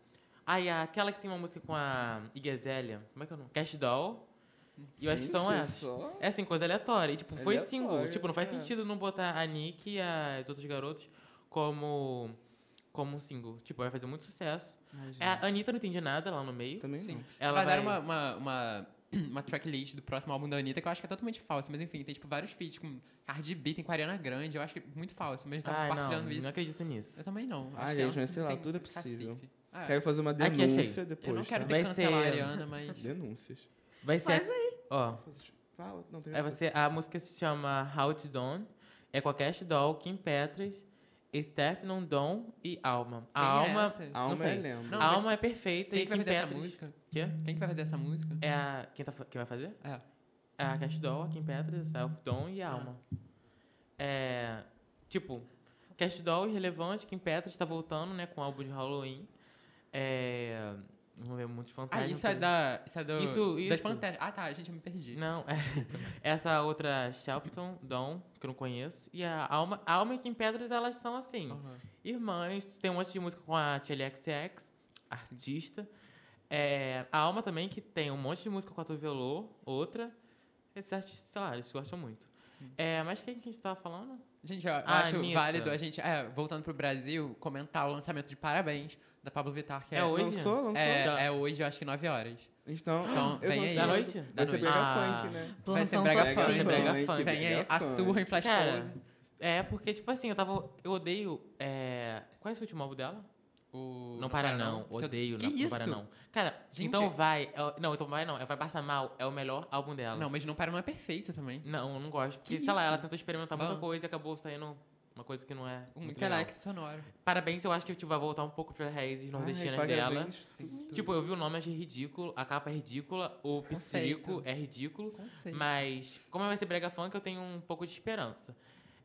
Ah, e aquela que tem uma música com a Iggy Azalea. Como é que é o nome? Cash Doll. E eu acho que são Gente, essas. só- É assim, coisa aleatória. E, tipo, foi Aleatório, single. Tipo, não faz é. sentido não botar a Nick e as outros garotos como, como um single. Tipo, vai fazer muito sucesso. Ai, É, a Anitta não entende nada lá no meio. Também Sim. não. Ela Vazaram vai... uma, uma, uma, uma tracklist do próximo álbum da Anitta que eu acho que é totalmente falsa. Mas enfim, tem tipo vários feats com Cardi B, tem com a Ariana Grande. Eu acho que é muito falso, mas tá Ai, não, compartilhando isso. não acredito nisso. Eu também não. Ah, Acho que gente, ela mas sei não lá, tem tudo é possível. cacife. Ah, Quero fazer uma Aqui, achei. denúncia depois, eu não quero tá? ter que Vai cancelar ser- a Ariana, mas... Denúncias. Vai ser... Faz Ó, Fala, não tem é você, a música se chama How to Dawn. É com a Cash Doll, Kim Petras, Stefan Dom e Alma. A Quem é Alma... não Alma sei. é lembra. Não, a Alma é perfeita Quem e que vai fazer essa música? Quê? Quem que vai fazer essa música? É a... Quem, tá, quem vai fazer? É. É a Cash Doll, a Kim Petras, Self Dom e a Alma. É... Tipo, Cash Doll irrelevante, Kim Petras tá voltando, né, com o álbum de Halloween. É... Vamos ver, muito Ah, fantasma. isso é da... Isso é do... Isso, Das isso. Panteras. Ah, tá. Gente, eu me perdi. Não, é. Essa outra, Shelton, Dawn, que eu não conheço. E a Alma, Alma e Kim Petras, elas são assim, Aham. irmãs. Tem um monte de música com a XX, artista. É, a Alma também, que tem um monte de música com a Tuvelô, outra. Esses artistas, sei lá, eles gostam muito. É, mas quem que a gente tava falando? Gente, eu Ah, acho Anitta. válido a gente, é, voltando pro Brasil, comentar o lançamento de Parabéns da Pablo Vittar, que é, É hoje? Lançou, lançou? É, Já- é hoje, eu acho que 9 horas. Então, Então, vem aí. Da noite? Vai Da ser noite. brega Ah. funk, né? Vai ser Plantão brega top funk. Vai ser brega funk. Vem aí a surra em Flash Cara, Pose. É, porque, tipo assim, eu tava. Eu odeio. É, qual é esse último álbum dela? O... Não para não, Seu- odeio, que não, não isso? para não. Cara, Gente. então vai. é- Não, então vai não, é Vai Passar Mal, é o melhor álbum dela. Não, mas Não Para não é perfeito também. Não, eu não gosto. Porque, Que sei lá, isso? ela tentou experimentar muita coisa e acabou saindo uma coisa que não é. Um intelecto sonoro. Parabéns, eu acho que tipo, vai voltar um pouco para raízes nordestinas Ai, dela. parabéns. Tipo, eu vi o nome, achei ridículo, a capa é ridícula, o psirico Conceito. é ridículo. Conceito. Mas, como vai ser brega funk, eu tenho um pouco de esperança.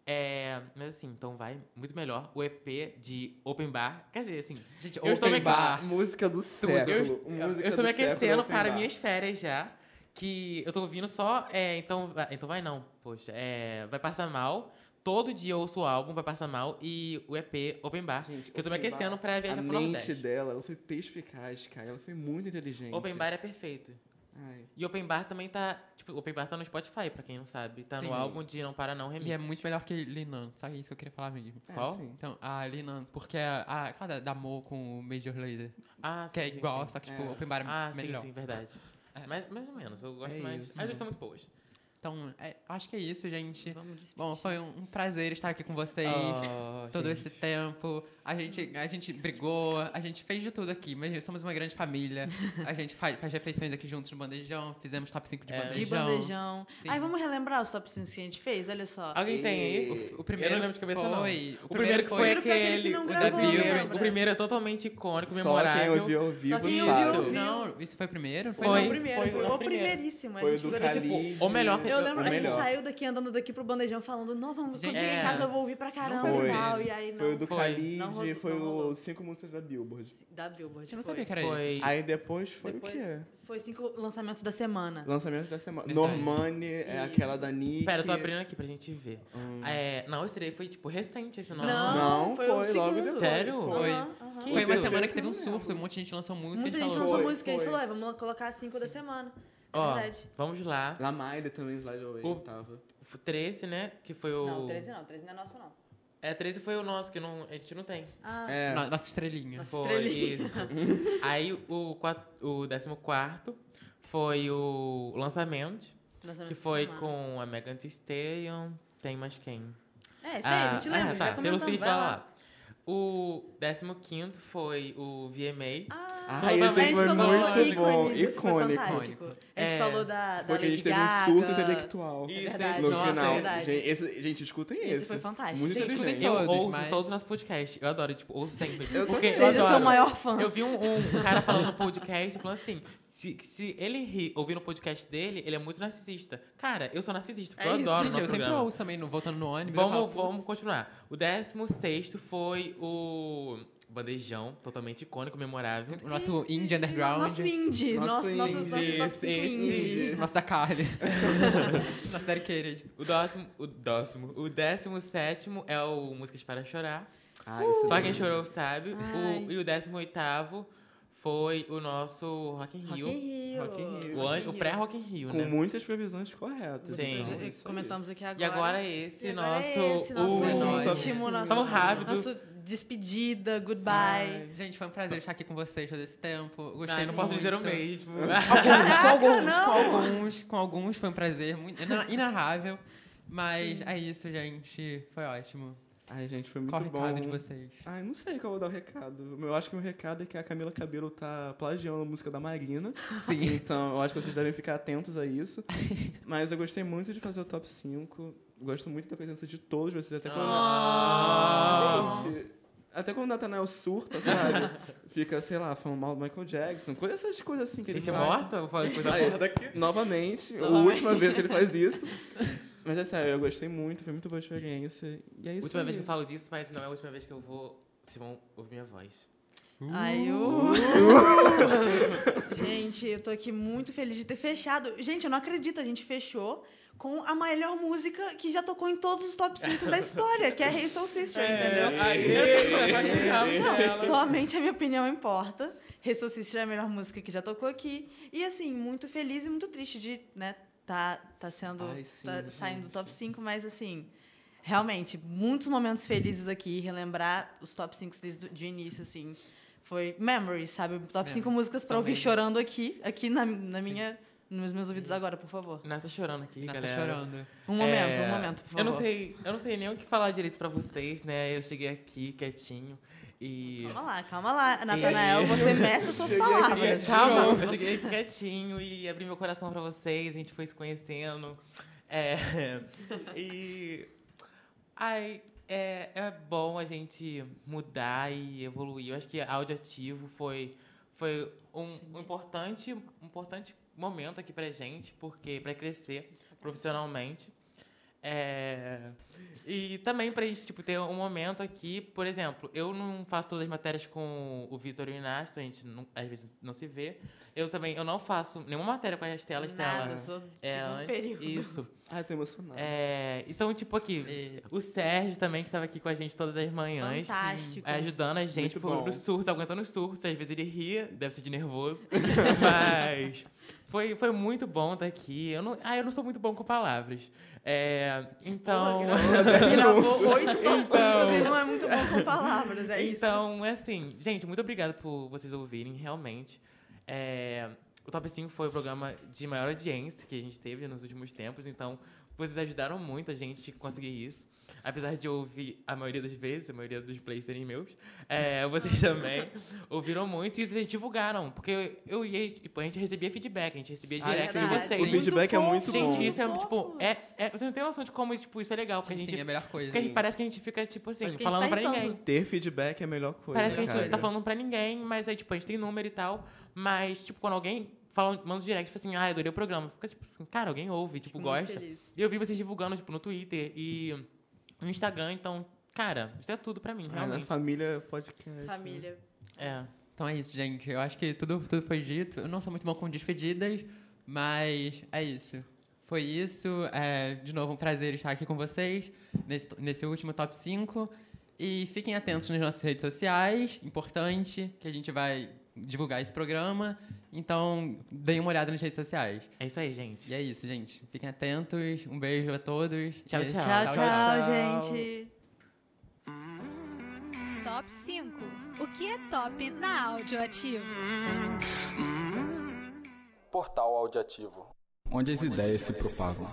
É, mas assim, então vai muito melhor. O EP de Open Bar. Quer dizer, assim, Gente, Eu estou Open me- Bar. Música do eu, século. eu música estou me aquecendo para Bar. minhas férias já. Que eu tô ouvindo só. É, então, vai- então vai não, poxa. É, vai passar mal. Todo dia eu ouço o álbum, vai passar mal, e o EP Open Bar. que eu tô me aquecendo Bar, pra viajar A pro mente Nordeste. dela, ela foi perspicaz, cara. Ela foi muito inteligente. Open Bar é perfeito. Ai. E Open Bar também tá. Tipo, Open Bar tá no Spotify, pra quem não sabe. Tá Sim. no álbum de Não Para Não Remix. E é muito melhor que Linan, só isso que eu queria falar mesmo. É, Qual? sim. Então, a Linan, porque a, a aquela da, da Mo com o Major Lazer, Ah, que é sim, sim, igual, sim. só que tipo, É. Open Bar é Ah, sim, melhor. sim, verdade. É. Mas mais ou menos, eu gosto É mais. isso. As duas são muito boas. Então, é, acho que é isso, gente. Vamos despedir. Bom, foi um, um prazer estar aqui com vocês. Oh, todo gente. esse tempo. A gente, a gente brigou, a gente fez de tudo aqui, mas somos uma grande família. A gente faz, faz refeições aqui juntos no bandejão, fizemos top 5 de É. bandejão. De bandejão. Sim. Aí vamos relembrar os top 5 que a gente fez? Olha só. Alguém tem aí? O, o primeiro Eu não lembro de cabeça, foi, não. O, O primeiro que foi Primeiro foi aquele que aquele. não o gravou? O primeiro é totalmente icônico, Só quem memorável. ouviu ao vivo quem sabe. ouviu, ouviu. Não, isso foi o primeiro? Foi, Foi, não, o primeiro, foi foi, o o primeiro. primeiríssimo. Foi a o gente do ficou tipo, ou melhor, Eu lembro, o a gente saiu daqui andando daqui pro bandejão falando, não, vamos, Gente, quando chegar em é. casa eu vou ouvir pra caramba Foi. e tal. E aí não. Foi o do. Khalid, foi os cinco músicas da Billboard. Da Billboard. Eu não sabia que era Foi. isso. Aí depois foi Depois o quê? foi cinco lançamentos da semana. Lançamento da semana. Verdade. Normani é aquela da Nick. Pera, eu tô abrindo aqui pra gente ver. Hum. É, não, esse daí foi, tipo, recente esse nome. Não, Não, foi, o foi logo depois. Sério? Foi. Foi uma semana que teve um surto, um monte de gente lançou música Muita gente gente lançou música, a gente falou, "É, vamos colocar cinco da semana. Ó, verdade. vamos lá. Lamaile também, Slide Away, O- tava. O 13, né? Que foi o. Não, 13 não, 13 não é nosso não. É, 13 foi o nosso, que não, a gente não tem. Ah, É. No- Nossa estrelinha. Nossa. Foi Estrelinha. isso. Aí o, o 14 foi o lançamento, lançamento que foi semana. com a Megan Thee Stallion. Tem mais quem? É, isso aí, a gente lembra, ah, já tá, Taylor comentamos, Swift vai vai lá. O 15 foi o VMA. Ah, Ah, esse foi falou muito ícones, bom, foi icônico. fantástico. A gente É, falou da, da Foi que a gente teve um Gaga. surto intelectual. Isso, verdade, No nossa, final. verdade. Gente, esse, gente, escutem esse. Esse foi fantástico. Muito Gente, inteligente. Eu ouço mas- todos os nossos podcasts. Eu adoro, tipo, ouço sempre. Eu porque eu Seja seu adoro. maior fã. Eu vi um, um cara falando no podcast, falando assim, se, se ele ri ouvindo o podcast dele, ele é muito narcisista. Cara, eu sou narcisista, porque É eu isso. adoro o Gente, nosso eu sempre programa. ouço também, no, voltando no ônibus. Vamos, falo, vamos "Putz, continuar. O 16 foi o Bandejão, totalmente icônico, memorável. O nosso indie underground. Nosso indie. Nosso Nosso, nosso, indie. nosso top Esse- 5 esse- indie. Nosso da Carly. nosso dedicated. O décimo, o décimo, o décimo sétimo é o Músicas para Chorar. Ah, isso Só quem chorou sabe. O, e o décimo oitavo foi o nosso Rock in Rock Rio. in Rio. Rock in Rio. O, an- o pré-Rock in Rio, Com né? muitas previsões corretas. Sim. então, Comentamos- é aqui agora. E agora esse E agora nosso é esse, nosso último. último, nosso, Vamos rápido. nosso despedida, goodbye. Ai, gente, foi um prazer estar aqui com vocês todo esse tempo. Gostei Ai, não posso muito. dizer o mesmo. com Caraca, alguns, não! com alguns, com alguns foi um prazer muito ina- inarrável. Mas é isso, gente. Foi ótimo. Ai, gente, foi muito Qual o bom. recado de vocês? Ai, não sei qual eu vou dar o recado. Eu acho que o meu recado é que a Camila Cabelo tá plagiando a música da Marina. Sim. Então, eu acho que vocês devem ficar atentos a isso. Mas eu gostei muito de fazer o top 5. Gosto muito da presença de todos vocês, até quando. Ah. Gente, até quando o Nathanael surta, sabe? Fica, sei lá, falando mal do Michael Jackson. Coisa, essas coisas assim que ele Gente faz. morta? Vou falar coisa morta aqui. Novamente, a Novamente. última vez que ele faz isso. Mas é sério, eu gostei muito, foi muito boa experiência. E é isso Última aí. vez que eu falo disso, mas não é a última vez que eu vou. Vocês vão ouvir minha voz. Ai, Uh. o... gente, eu tô aqui muito feliz de ter fechado. Gente, eu não acredito, a gente fechou com a melhor música que já tocou em todos os top 5 da história, que é Hey Soul Sister, entendeu? Não, somente a minha opinião importa. Hey Soul Sister é a melhor música que já tocou aqui. E assim, muito feliz e muito triste de, né, tá, tá sendo. Ai, sim, tá saindo do top 5, mas assim. Realmente, muitos momentos felizes aqui, relembrar os top 5 desde o início, assim. Foi memories, sabe? Top 5 Memories. músicas pra São ouvir chorando aqui, aqui na, na minha, nos meus ouvidos agora, por favor. Nós tá chorando aqui, Nossa, galera. chorando. Um momento, É, um momento, por favor. Eu não sei, eu não sei nem o que falar direito pra vocês, né? Eu cheguei aqui quietinho e Calma lá, calma lá. Natanael, você meça suas palavras. Calma, eu cheguei quietinho e abri meu coração pra vocês, a gente foi se conhecendo. É, e. Ai, é, é bom a gente mudar e evoluir. Eu acho que audioativo foi, foi um, um importante, um importante momento aqui pra gente, porque para crescer profissionalmente. É, E também pra gente, tipo, ter um momento aqui, por exemplo, eu não faço todas as matérias com o Vitor e o Inácio, a gente não- às vezes não se vê. Eu também, eu não faço nenhuma matéria com a Estela, a Estela Nada, sou do é antes, período. Isso. Ai, tô emocionado. É, então, tipo, aqui, o Sérgio também, que tava aqui com a gente todas as manhãs. Fantástico. é, ajudando a gente por, bom. nos surtos, aguentando os surtos. Às vezes ele ria, deve ser de nervoso. Mas foi, foi muito bom estar aqui. Eu não, ah, eu não sou muito bom com palavras. É, então. Gravou oito top Então- 5 não é muito bom com palavras, é isso. Então, é assim, gente, muito obrigado por vocês ouvirem, realmente. É, o Top 5 foi o programa de maior audiência que a gente teve nos últimos tempos, então vocês ajudaram muito a gente a conseguir isso. Apesar de eu ouvir a maioria das vezes, a maioria dos plays serem meus, é, vocês também ouviram muito e vocês divulgaram. Porque eu ia, tipo, a gente recebia feedback, a gente recebia Ah, direto sim, de vocês. o feedback é Muito muito Gente, bom. isso é, tipo, é, é- você não tem noção de como, tipo, isso é legal, porque a gente, Sim, é a melhor coisa. porque a gente parece que a gente fica, tipo assim, gente falando tá pra ninguém. Ter feedback é a melhor coisa. Parece que a gente cara. não tá falando pra ninguém, mas aí, tipo, a gente tem número e tal. Mas, tipo, quando alguém fala, manda um direct, tipo assim, ah, adorei o programa. Fica tipo assim, cara, alguém ouve, tipo, Fico gosta. E eu vi vocês divulgando, tipo, no Twitter e no Instagram, então, cara, isso é tudo pra mim, Ah, na realmente. família podcast. Família. É. Então é isso, gente. Eu acho que tudo, tudo foi dito. Eu não sou muito bom com despedidas, mas é isso. Foi isso. É, de novo, um prazer estar aqui com vocês nesse, nesse último top 5. E fiquem atentos nas nossas redes sociais. Importante que a gente vai divulgar esse programa. Então, deem uma olhada nas redes sociais. É isso aí, gente. E é isso, gente. Fiquem atentos. Um beijo a todos. Tchau, tchau. Tchau, tchau, tchau. gente. Top 5. O que é top na Audioativo? Portal Audiativo. Onde as ideias se propagam.